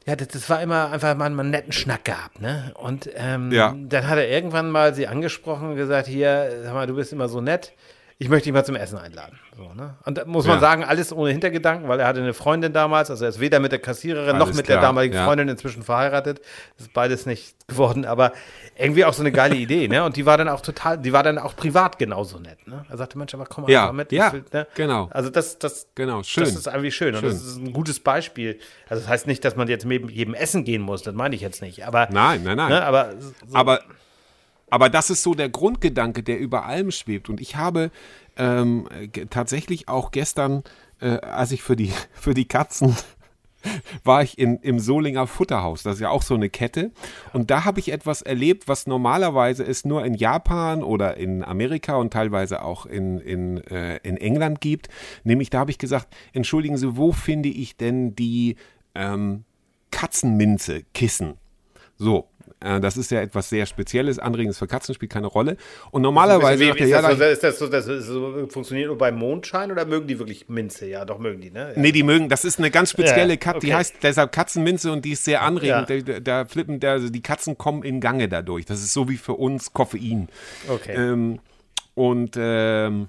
S2: ja, das, das, war immer einfach mal einen netten Schnack gehabt, ne? Und ähm, ja. dann hat er irgendwann mal sie angesprochen und gesagt, hier, sag mal, du bist immer so nett ich möchte dich mal zum Essen einladen. So, ne? Und da muss man ja. sagen, alles ohne Hintergedanken, weil er hatte eine Freundin damals, also er ist weder mit der Kassiererin alles noch mit klar. der damaligen ja. Freundin inzwischen verheiratet. Das ist beides nicht geworden, aber irgendwie auch so eine geile Idee, ne? Und die war dann auch total, die war dann auch privat genauso nett, ne? Er sagte, Mensch, aber komm mal
S1: ja.
S2: mit.
S1: Ja, will, ne? genau.
S2: Also das, das,
S1: genau. schön. das
S2: ist irgendwie schön. schön. Und das ist ein gutes Beispiel. Also das heißt nicht, dass man jetzt mit jedem Essen gehen muss, das meine ich jetzt nicht. Aber,
S1: nein, nein, nein.
S2: Ne? Aber,
S1: so, aber aber das ist so der Grundgedanke, der über allem schwebt. Und ich habe ähm, tatsächlich auch gestern, äh, als ich für die, für die Katzen war ich in, im Solinger Futterhaus. Das ist ja auch so eine Kette. Und da habe ich etwas erlebt, was normalerweise es nur in Japan oder in Amerika und teilweise auch in, in, äh, in England gibt. Nämlich da habe ich gesagt, entschuldigen Sie, wo finde ich denn die ähm, Katzenminze, Kissen? So, äh, das ist ja etwas sehr Spezielles. Anregendes für Katzen spielt keine Rolle. Und normalerweise
S2: wie, ist, das so, ist das so, das so, funktioniert nur beim Mondschein oder mögen die wirklich Minze? Ja, doch mögen die, ne? Ja.
S1: Nee, die mögen, das ist eine ganz spezielle ja, Katze, okay. die heißt deshalb Katzenminze und die ist sehr anregend. Ja. Da, da, flippen, da, also die Katzen kommen in Gange dadurch. Das ist so wie für uns Koffein.
S2: Okay.
S1: Ähm, und ähm,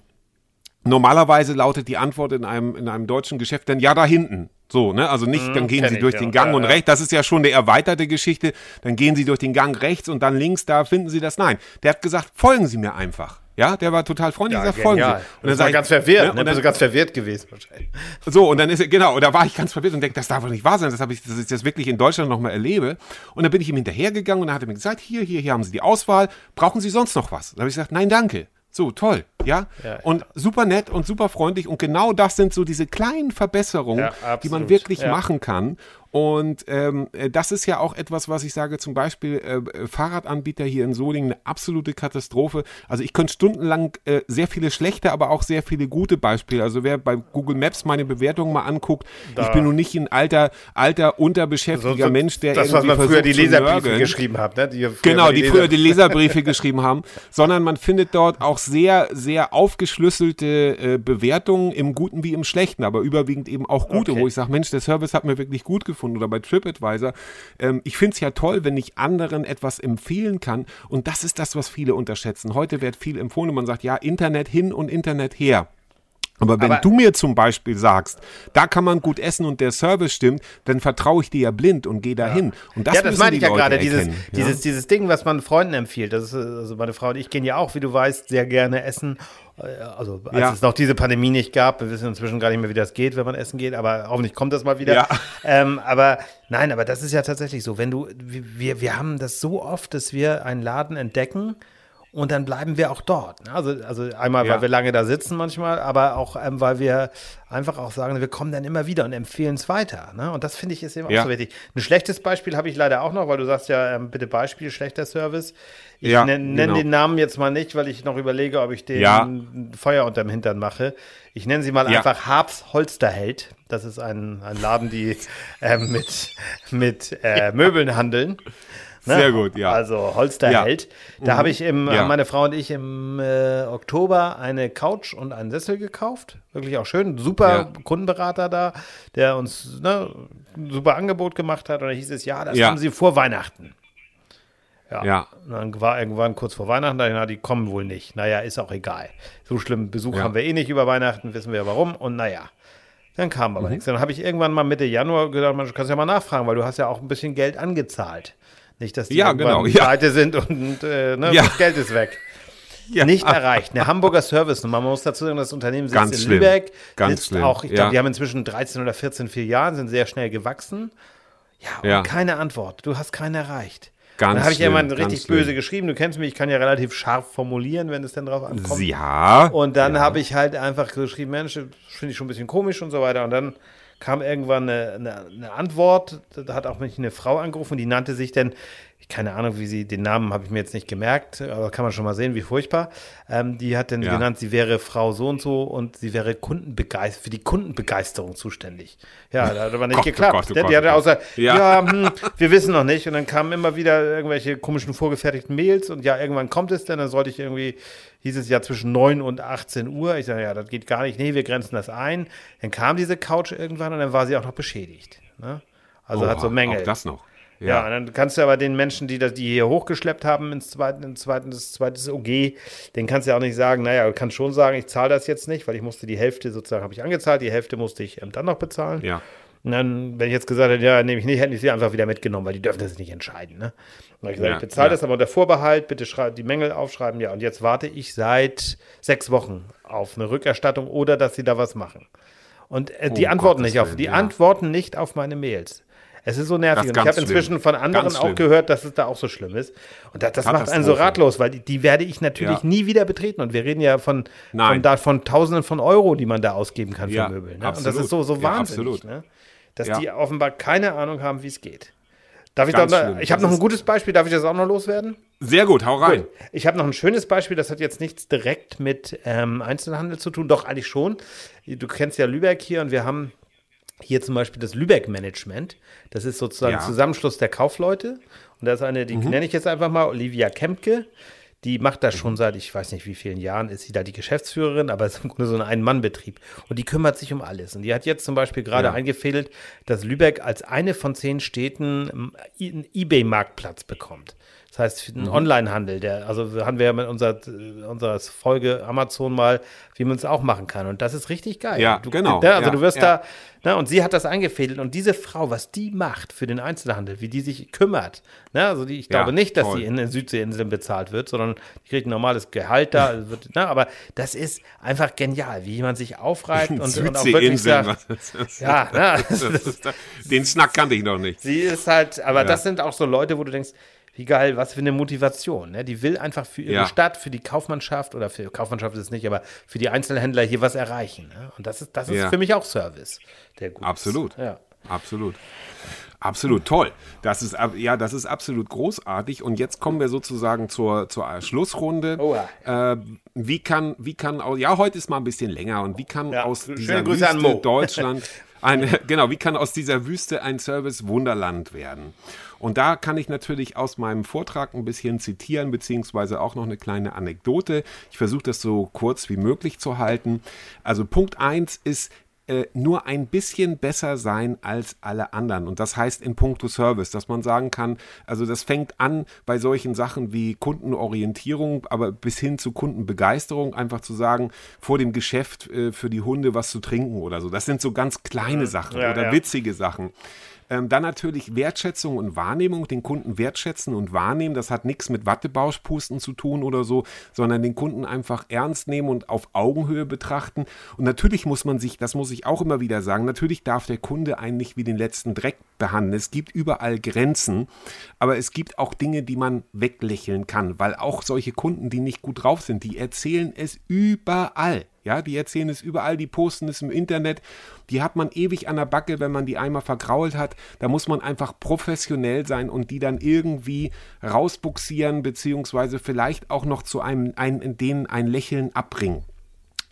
S1: normalerweise lautet die Antwort in einem, in einem deutschen Geschäft dann ja da hinten. So, ne? Also nicht, dann mhm, gehen sie durch ich, den Gang und rechts. Das ist ja schon eine erweiterte Geschichte. Dann gehen sie durch den Gang rechts und dann links, da finden sie das. Nein, der hat gesagt, folgen Sie mir einfach. Ja, der war total freundlich, ja, sagt, folgen Sie. Und
S2: dann war ganz verwirrt, ne? Und dann, bist ganz verwirrt gewesen wahrscheinlich.
S1: So, und dann ist er, genau, und da war ich ganz verwirrt und denke, das darf doch nicht wahr sein, das habe ich, dass ich das wirklich in Deutschland nochmal erlebe. Und dann bin ich ihm hinterhergegangen und dann hat er mir gesagt, hier, hier, hier haben Sie die Auswahl, brauchen Sie sonst noch was? Dann habe ich gesagt, nein, danke. So, toll, ja? ja? Und super nett und super freundlich. Und genau das sind so diese kleinen Verbesserungen, ja, die man wirklich machen kann. Und ähm, äh, das ist ja auch etwas, was ich sage, zum Beispiel äh, Fahrradanbieter hier in Solingen, eine absolute Katastrophe. Also ich könnte stundenlang äh, sehr viele schlechte, aber auch sehr viele gute Beispiele. Also wer bei Google Maps meine Bewertungen mal anguckt, da. ich bin nun nicht ein alter, alter, unterbeschäftigter so, so, Mensch, der
S2: das, irgendwie was man früher die Leserbriefe geschrieben hat, ne?
S1: Die genau, die, die früher die Leserbriefe geschrieben haben, sondern man findet dort auch sehr, sehr aufgeschlüsselte äh, Bewertungen im Guten wie im Schlechten, aber überwiegend eben auch gute, okay. wo ich sage, Mensch, der Service hat mir wirklich gut gefunden gefunden oder bei TripAdvisor. Ähm, ich finde es ja toll, wenn ich anderen etwas empfehlen kann. Und das ist das, was viele unterschätzen. Heute wird viel empfohlen und man sagt, ja, Internet hin und Internet her. Aber wenn aber, du mir zum Beispiel sagst, da kann man gut essen und der Service stimmt, dann vertraue ich dir ja blind und gehe dahin. Ja. Und das,
S2: ja, das meine ich ja gerade, dieses, ja? dieses, dieses Ding, was man Freunden empfiehlt. Das ist, also meine Frau und ich gehen ja auch, wie du weißt, sehr gerne essen. Äh, also als ja. es noch diese Pandemie nicht gab, wir wissen inzwischen gar nicht mehr, wie das geht, wenn man essen geht, aber hoffentlich kommt das mal wieder. Ja. Ähm, aber nein, aber das ist ja tatsächlich so. Wenn du, wir, wir haben das so oft, dass wir einen Laden entdecken, und dann bleiben wir auch dort. Ne? Also, also einmal, ja. weil wir lange da sitzen manchmal, aber auch, ähm, weil wir einfach auch sagen, wir kommen dann immer wieder und empfehlen es weiter. Ne? Und das finde ich ist eben ja. auch so wichtig. Ein schlechtes Beispiel habe ich leider auch noch, weil du sagst ja, ähm, bitte Beispiel, schlechter Service. Ich ja, nenne nenn genau. den Namen jetzt mal nicht, weil ich noch überlege, ob ich den ja. Feuer unterm Hintern mache. Ich nenne sie mal ja. einfach Harps Holsterheld. Das ist ein, ein Laden, die äh, mit, mit äh, Möbeln handeln.
S1: Ne? Sehr gut, ja.
S2: Also Holsterheld. Ja. Da mhm. habe ich im, ja. meine Frau und ich im äh, Oktober eine Couch und einen Sessel gekauft. Wirklich auch schön. Super ja. Kundenberater da, der uns ne, ein super Angebot gemacht hat. Und da hieß es, ja, das haben sie vor Weihnachten. Ja. ja. Und dann war irgendwann kurz vor Weihnachten, da die kommen wohl nicht. Naja, ist auch egal. So schlimm Besuch ja. haben wir eh nicht über Weihnachten, wissen wir warum. Und naja, dann kam aber mhm. nichts. Dann habe ich irgendwann mal Mitte Januar gedacht, man kannst ja mal nachfragen, weil du hast ja auch ein bisschen Geld angezahlt. Nicht, dass die
S1: ja, genau, ja.
S2: pleite sind und äh, ne, ja. das Geld ist weg. Ja. Nicht erreicht. Eine Hamburger Service-Nummer. Man muss dazu sagen, das Unternehmen sitzt
S1: Ganz
S2: in
S1: schlimm.
S2: Lübeck.
S1: Ganz schlimm.
S2: Auch, ich glaube, die haben inzwischen 13 oder 14 Filialen, sind sehr schnell gewachsen. Ja, und keine Antwort. Du hast keine erreicht. Ganz dann habe ich irgendwann richtig schlimm. böse geschrieben. Du kennst mich, ich kann ja relativ scharf formulieren, wenn es denn drauf ankommt.
S1: Ja.
S2: Und dann
S1: ja.
S2: habe ich halt einfach geschrieben, Mensch, finde ich schon ein bisschen komisch und so weiter. Und dann kam irgendwann eine, eine, eine Antwort. Da hat auch mich eine Frau angerufen, die nannte sich denn keine Ahnung, wie sie, den Namen habe ich mir jetzt nicht gemerkt, aber kann man schon mal sehen, wie furchtbar. Ähm, die hat dann ja. genannt, sie wäre Frau so und so und sie wäre Kundenbegeist für die Kundenbegeisterung zuständig. Ja, da hat aber nicht Gott, oh geklappt. Oh Gott, oh Gott, die hatte außer, ja, ja hm, wir wissen noch nicht. Und dann kamen immer wieder irgendwelche komischen vorgefertigten Mails und ja, irgendwann kommt es dann, dann sollte ich irgendwie, hieß es ja zwischen 9 und 18 Uhr. Ich sage, ja, das geht gar nicht. Nee, wir grenzen das ein. Dann kam diese Couch irgendwann und dann war sie auch noch beschädigt. Ne? Also oh, hat so Mängel.
S1: Auch das noch.
S2: Ja. ja, dann kannst du aber den Menschen, die das, die hier hochgeschleppt haben ins zweiten, ins zweiten, das zweites OG, den kannst du ja auch nicht sagen, naja, du kannst schon sagen, ich zahle das jetzt nicht, weil ich musste die Hälfte sozusagen, habe ich angezahlt, die Hälfte musste ich ähm, dann noch bezahlen.
S1: Ja.
S2: Und dann, wenn ich jetzt gesagt hätte, ja, nehme ich nicht, hätte ich sie einfach wieder mitgenommen, weil die dürfen das nicht entscheiden. Ne? Und ich gesagt, ja, ich bezahle ja. das aber unter Vorbehalt, bitte die Mängel aufschreiben. Ja, und jetzt warte ich seit sechs Wochen auf eine Rückerstattung oder dass sie da was machen. Und äh, die oh, antworten Gottes nicht auf, die ja. antworten nicht auf meine Mails. Es ist so nervig. Und ich habe inzwischen von anderen auch gehört, dass es da auch so schlimm ist. Und das, das macht einen so ratlos, weil die, die werde ich natürlich ja. nie wieder betreten. Und wir reden ja von, von, da, von Tausenden von Euro, die man da ausgeben kann für ja, Möbel. Ne? Und das ist so, so wahnsinnig, ja, ne? dass die offenbar keine Ahnung haben, wie es geht. Darf ich Ganz doch noch, ich habe noch ein gutes Beispiel, darf ich das auch noch loswerden?
S1: Sehr gut, hau rein. Gut.
S2: Ich habe noch ein schönes Beispiel, das hat jetzt nichts direkt mit ähm, Einzelhandel zu tun, doch eigentlich schon. Du kennst ja Lübeck hier und wir haben hier zum Beispiel das Lübeck-Management. Das ist sozusagen ja. Zusammenschluss der Kaufleute. Und da ist eine, die mhm. nenne ich jetzt einfach mal Olivia Kempke. Die macht das schon seit, ich weiß nicht wie vielen Jahren, ist sie da die Geschäftsführerin, aber es ist im Grunde so ein Ein-Mann-Betrieb. Und die kümmert sich um alles. Und die hat jetzt zum Beispiel gerade ja. eingefädelt, dass Lübeck als eine von zehn Städten einen Ebay-Marktplatz bekommt. Das heißt, ein mhm. Onlinehandel, der, also haben wir ja mit unserer, unserer Folge Amazon mal, wie man es auch machen kann. Und das ist richtig geil.
S1: Ja,
S2: du,
S1: genau.
S2: Da, also
S1: ja,
S2: du wirst ja. da, ne, und sie hat das eingefädelt. Und diese Frau, was die macht für den Einzelhandel, wie die sich kümmert, ne, also die, ich glaube nicht, dass toll. sie in den Südseeinseln bezahlt wird, sondern die kriegt ein normales Gehalt da. wird, ne, aber das ist einfach genial, wie man sich aufreibt und, und auch wirklich sagt, ja, ne,
S1: den Snack kannte ich noch nicht.
S2: Sie ist halt, aber das sind auch so Leute, wo du denkst, wie geil, was für eine Motivation. Ne? Die will einfach für ihre ja. Stadt, für die Kaufmannschaft oder für Kaufmannschaft ist es nicht, aber für die Einzelhändler hier was erreichen. Ne? Und das ist, das ist ja. für mich auch Service,
S1: der gut Absolut. Ist. Ja. Absolut. Absolut toll. Das ist ja, das ist absolut großartig. Und jetzt kommen wir sozusagen zur, zur Schlussrunde. Oh ja. äh, wie kann, wie kann, ja, heute ist mal ein bisschen länger. Und wie kann ja. aus dieser Wüste Deutschland ein, genau, wie kann aus dieser Wüste ein Service Wunderland werden? Und da kann ich natürlich aus meinem Vortrag ein bisschen zitieren, beziehungsweise auch noch eine kleine Anekdote. Ich versuche das so kurz wie möglich zu halten. Also Punkt 1 ist, äh, nur ein bisschen besser sein als alle anderen. Und das heißt in puncto Service, dass man sagen kann, also das fängt an bei solchen Sachen wie Kundenorientierung, aber bis hin zu Kundenbegeisterung, einfach zu sagen, vor dem Geschäft äh, für die Hunde was zu trinken oder so. Das sind so ganz kleine Sachen ja, oder ja. witzige Sachen. Ähm, dann natürlich Wertschätzung und Wahrnehmung, den Kunden wertschätzen und wahrnehmen. Das hat nichts mit Wattebauschpusten zu tun oder so, sondern den Kunden einfach ernst nehmen und auf Augenhöhe betrachten. Und natürlich muss man sich, das muss ich auch immer wieder sagen, natürlich darf der Kunde einen nicht wie den letzten Dreck behandeln. Es gibt überall Grenzen, aber es gibt auch Dinge, die man weglächeln kann, weil auch solche Kunden, die nicht gut drauf sind, die erzählen es überall. Ja, die erzählen es überall, die posten es im Internet. Die hat man ewig an der Backe, wenn man die einmal vergrault hat. Da muss man einfach professionell sein und die dann irgendwie rausbuxieren, beziehungsweise vielleicht auch noch zu einem, ein, denen ein Lächeln abbringen.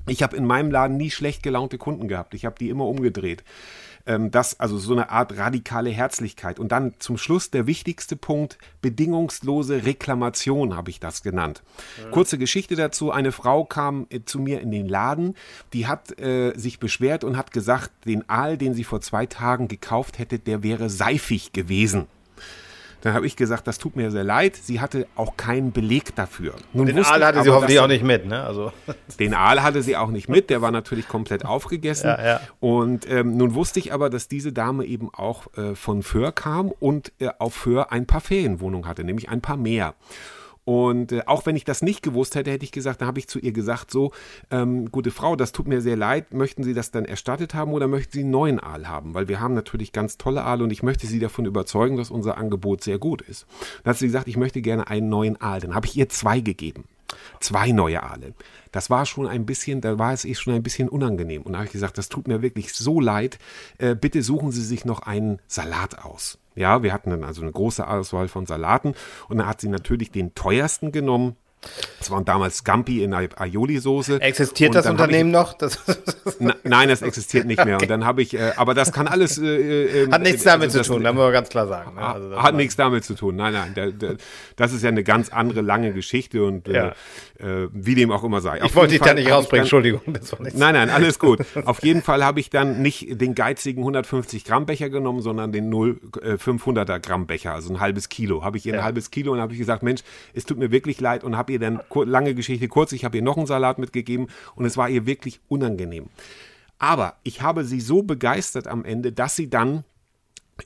S1: Ich habe in meinem Laden nie schlecht gelaunte Kunden gehabt. Ich habe die immer umgedreht. Ähm, das, also so eine Art radikale Herzlichkeit. Und dann zum Schluss der wichtigste Punkt, bedingungslose Reklamation habe ich das genannt. Ja. Kurze Geschichte dazu. Eine Frau kam äh, zu mir in den Laden, die hat äh, sich beschwert und hat gesagt, den Aal, den sie vor zwei Tagen gekauft hätte, der wäre seifig gewesen. Dann habe ich gesagt, das tut mir sehr leid. Sie hatte auch keinen Beleg dafür.
S2: Nun den Aal hatte aber, sie hoffentlich auch nicht mit, ne? Also.
S1: Den Aal hatte sie auch nicht mit, der war natürlich komplett aufgegessen. Ja, ja. Und ähm, nun wusste ich aber, dass diese Dame eben auch äh, von Föhr kam und äh, auf Föhr ein paar Ferienwohnungen hatte, nämlich ein paar mehr. Und äh, auch wenn ich das nicht gewusst hätte, hätte ich gesagt, dann habe ich zu ihr gesagt, so, ähm, gute Frau, das tut mir sehr leid, möchten Sie das dann erstattet haben oder möchten Sie einen neuen Aal haben? Weil wir haben natürlich ganz tolle Aale und ich möchte Sie davon überzeugen, dass unser Angebot sehr gut ist. Dann hat sie gesagt, ich möchte gerne einen neuen Aal. Dann habe ich ihr zwei gegeben. Zwei neue Aale. Das war schon ein bisschen, da war es eh schon ein bisschen unangenehm. Und da habe ich gesagt, das tut mir wirklich so leid. Äh, bitte suchen Sie sich noch einen Salat aus. Ja, wir hatten dann also eine große Auswahl von Salaten und dann hat sie natürlich den teuersten genommen. Das waren damals Scampi in Aioli-Soße.
S2: Existiert das Unternehmen ich, noch?
S1: Das na, nein, das existiert nicht mehr. Okay. Und dann habe ich, äh, aber das kann alles. Äh,
S2: äh, hat nichts damit also zu tun, da muss man ganz klar sagen.
S1: Ne? Also hat nichts damit zu tun. Nein, nein. Der, der, das ist ja eine ganz andere lange Geschichte und äh, ja. Äh, wie dem auch immer sei.
S2: Auf ich wollte dich da nicht rausbringen, Entschuldigung. Das
S1: war nein, nein, alles gut. Auf jeden Fall habe ich dann nicht den geizigen 150 Gramm Becher genommen, sondern den 0, 500er Gramm Becher, also ein halbes Kilo. Habe ich ihr ja. ein halbes Kilo und habe ich gesagt, Mensch, es tut mir wirklich leid und habe ihr dann, lange Geschichte kurz, ich habe ihr noch einen Salat mitgegeben und es war ihr wirklich unangenehm. Aber ich habe sie so begeistert am Ende, dass sie dann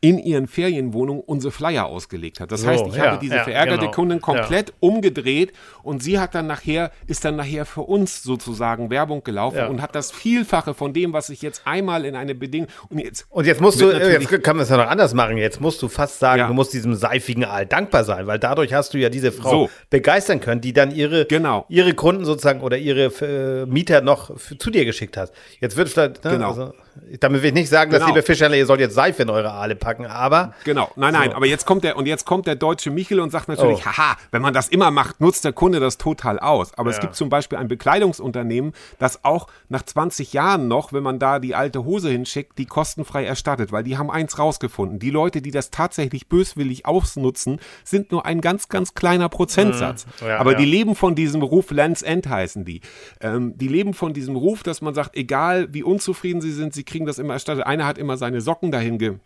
S1: in ihren Ferienwohnungen unsere Flyer ausgelegt hat. Das heißt, ich ja, habe diese ja, verärgerte genau, Kundin komplett ja. umgedreht und sie hat dann nachher, ist dann nachher für uns sozusagen Werbung gelaufen und hat das Vielfache von dem, was ich jetzt einmal in eine Bedingung
S2: und jetzt und jetzt musst du jetzt kann man es ja noch anders machen. Jetzt musst du fast sagen, du musst diesem seifigen Aal dankbar sein, weil dadurch hast du ja diese Frau so. begeistern können, die dann ihre genau. ihre Kunden sozusagen oder ihre äh, Mieter noch zu dir geschickt hat. Jetzt wird vielleicht ne, genau. Also, damit will ich nicht sagen, genau. dass liebe Fischerle, ihr sollt jetzt Seife in eure Aale packen, aber.
S1: Genau, nein, nein, so. aber jetzt kommt der, und jetzt kommt der deutsche Michel und sagt natürlich, oh. haha, wenn man das immer macht, nutzt der Kunde das total aus. Aber ja. es gibt zum Beispiel ein Bekleidungsunternehmen, das auch nach 20 Jahren noch, wenn man da die alte Hose hinschickt, die kostenfrei erstattet, weil die haben eins rausgefunden. Die Leute, die das tatsächlich böswillig ausnutzen, sind nur ein ganz, ganz kleiner Prozentsatz. Mhm. Ja, aber ja. die leben von diesem Ruf, Lands End heißen die. Ähm, die leben von diesem Ruf, dass man sagt, egal wie unzufrieden sie sind, sie kriegen das immer erstattet. Einer hat immer seine Socken dahin ge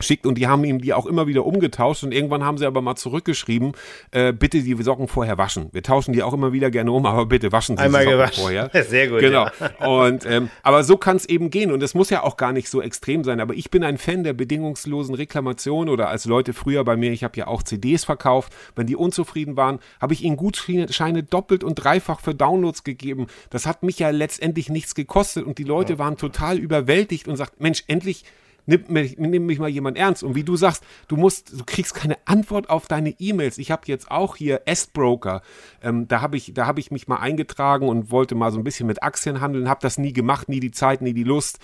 S1: schickt und die haben ihm die auch immer wieder umgetauscht und irgendwann haben sie aber mal zurückgeschrieben, äh, bitte die Socken vorher waschen. Wir tauschen die auch immer wieder gerne um, aber bitte waschen Sie
S2: Einmal
S1: die Socken
S2: gewaschen. vorher. Sehr gut.
S1: Genau. Ja. Und ähm, aber so kann es eben gehen und es muss ja auch gar nicht so extrem sein. Aber ich bin ein Fan der bedingungslosen Reklamation oder als Leute früher bei mir, ich habe ja auch CDs verkauft, wenn die unzufrieden waren, habe ich ihnen Gutscheine doppelt und dreifach für Downloads gegeben. Das hat mich ja letztendlich nichts gekostet und die Leute waren total überwältigt und sagt, Mensch, endlich nimm mich, nimm mich mal jemand ernst. Und wie du sagst, du musst, du kriegst keine Antwort auf deine E-Mails. Ich habe jetzt auch hier S-Broker. Ähm, da habe ich, da ich mich mal eingetragen und wollte mal so ein bisschen mit Aktien handeln, habe das nie gemacht, nie die Zeit, nie die Lust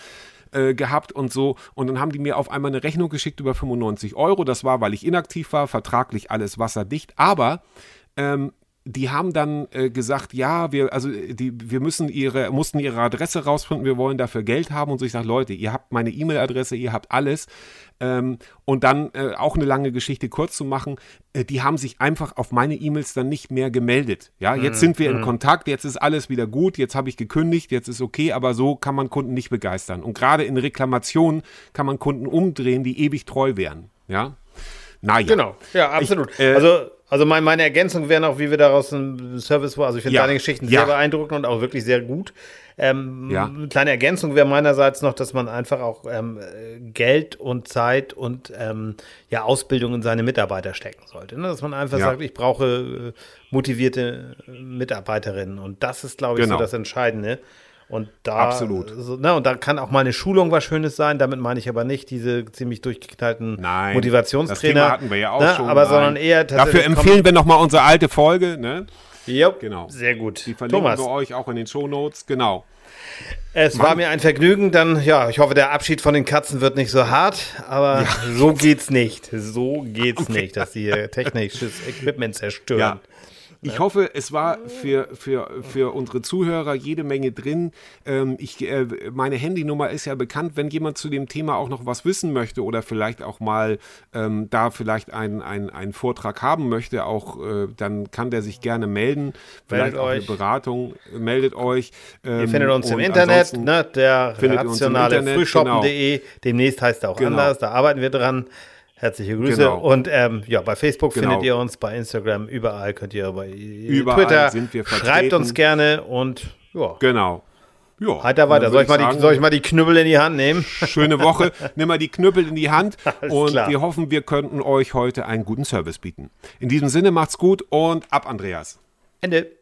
S1: äh, gehabt und so. Und dann haben die mir auf einmal eine Rechnung geschickt über 95 Euro. Das war, weil ich inaktiv war, vertraglich alles wasserdicht. Aber ähm, die haben dann äh, gesagt, ja, wir, also die, wir müssen ihre, mussten ihre Adresse rausfinden, wir wollen dafür Geld haben. Und so ich sage, Leute, ihr habt meine E-Mail-Adresse, ihr habt alles. Ähm, und dann äh, auch eine lange Geschichte kurz zu machen, äh, die haben sich einfach auf meine E-Mails dann nicht mehr gemeldet. Ja, jetzt mm, sind wir in mhm. Kontakt, jetzt ist alles wieder gut, jetzt habe ich gekündigt, jetzt ist okay, aber so kann man Kunden nicht begeistern. Und gerade in Reklamationen kann man Kunden umdrehen, die ewig treu wären. Ja.
S2: Naja. Genau, ja, absolut. Ich, äh, also also mein, meine Ergänzung wäre noch, wie wir daraus einen Service war. Also ich finde ja. deine Geschichten ja. sehr beeindruckend und auch wirklich sehr gut. Ähm, ja. Kleine Ergänzung wäre meinerseits noch, dass man einfach auch ähm, Geld und Zeit und ähm, ja, Ausbildung in seine Mitarbeiter stecken sollte. Ne? Dass man einfach ja. sagt, ich brauche äh, motivierte Mitarbeiterinnen. Und das ist, glaube ich, genau. so das Entscheidende. Und da,
S1: Absolut.
S2: So, ne, und da kann auch mal eine Schulung was Schönes sein. Damit meine ich aber nicht diese ziemlich durchgeknallten Nein, Motivationstrainer. Das
S1: hatten wir ja auch
S2: ne,
S1: schon.
S2: Aber sondern eher
S1: Dafür empfehlen wir nochmal unsere alte Folge. Ne?
S2: Ja, genau. Sehr gut.
S1: Die verlinken Thomas. wir euch auch in den Show Notes. Genau.
S2: Es Mann. war mir ein Vergnügen. Dann, ja, ich hoffe, der Abschied von den Katzen wird nicht so hart, aber ja. so geht's nicht. So geht's okay. nicht, dass sie technisches Equipment zerstören. Ja.
S1: Ich hoffe, es war für, für, für unsere Zuhörer jede Menge drin. Ähm, ich, äh, meine Handynummer ist ja bekannt, wenn jemand zu dem Thema auch noch was wissen möchte oder vielleicht auch mal ähm, da vielleicht einen ein Vortrag haben möchte, auch äh, dann kann der sich gerne melden. Vielleicht meldet auch euch. eine Beratung. Meldet euch.
S2: Ähm, Ihr findet uns im Internet, ne? der rationale Frühshoppen.de. Genau. Demnächst heißt er auch genau. anders, da arbeiten wir dran. Herzliche Grüße. Genau. Und ähm, ja, bei Facebook genau. findet ihr uns, bei Instagram, überall könnt ihr bei
S1: überall
S2: Twitter.
S1: Sind wir
S2: Schreibt uns gerne und ja.
S1: Genau.
S2: Ja, weiter, weiter. Soll ich, mal sagen, die, soll ich mal die Knüppel in die Hand nehmen?
S1: Schöne Woche. Nimm mal die Knüppel in die Hand. und klar. wir hoffen, wir könnten euch heute einen guten Service bieten. In diesem Sinne macht's gut und ab, Andreas.
S2: Ende.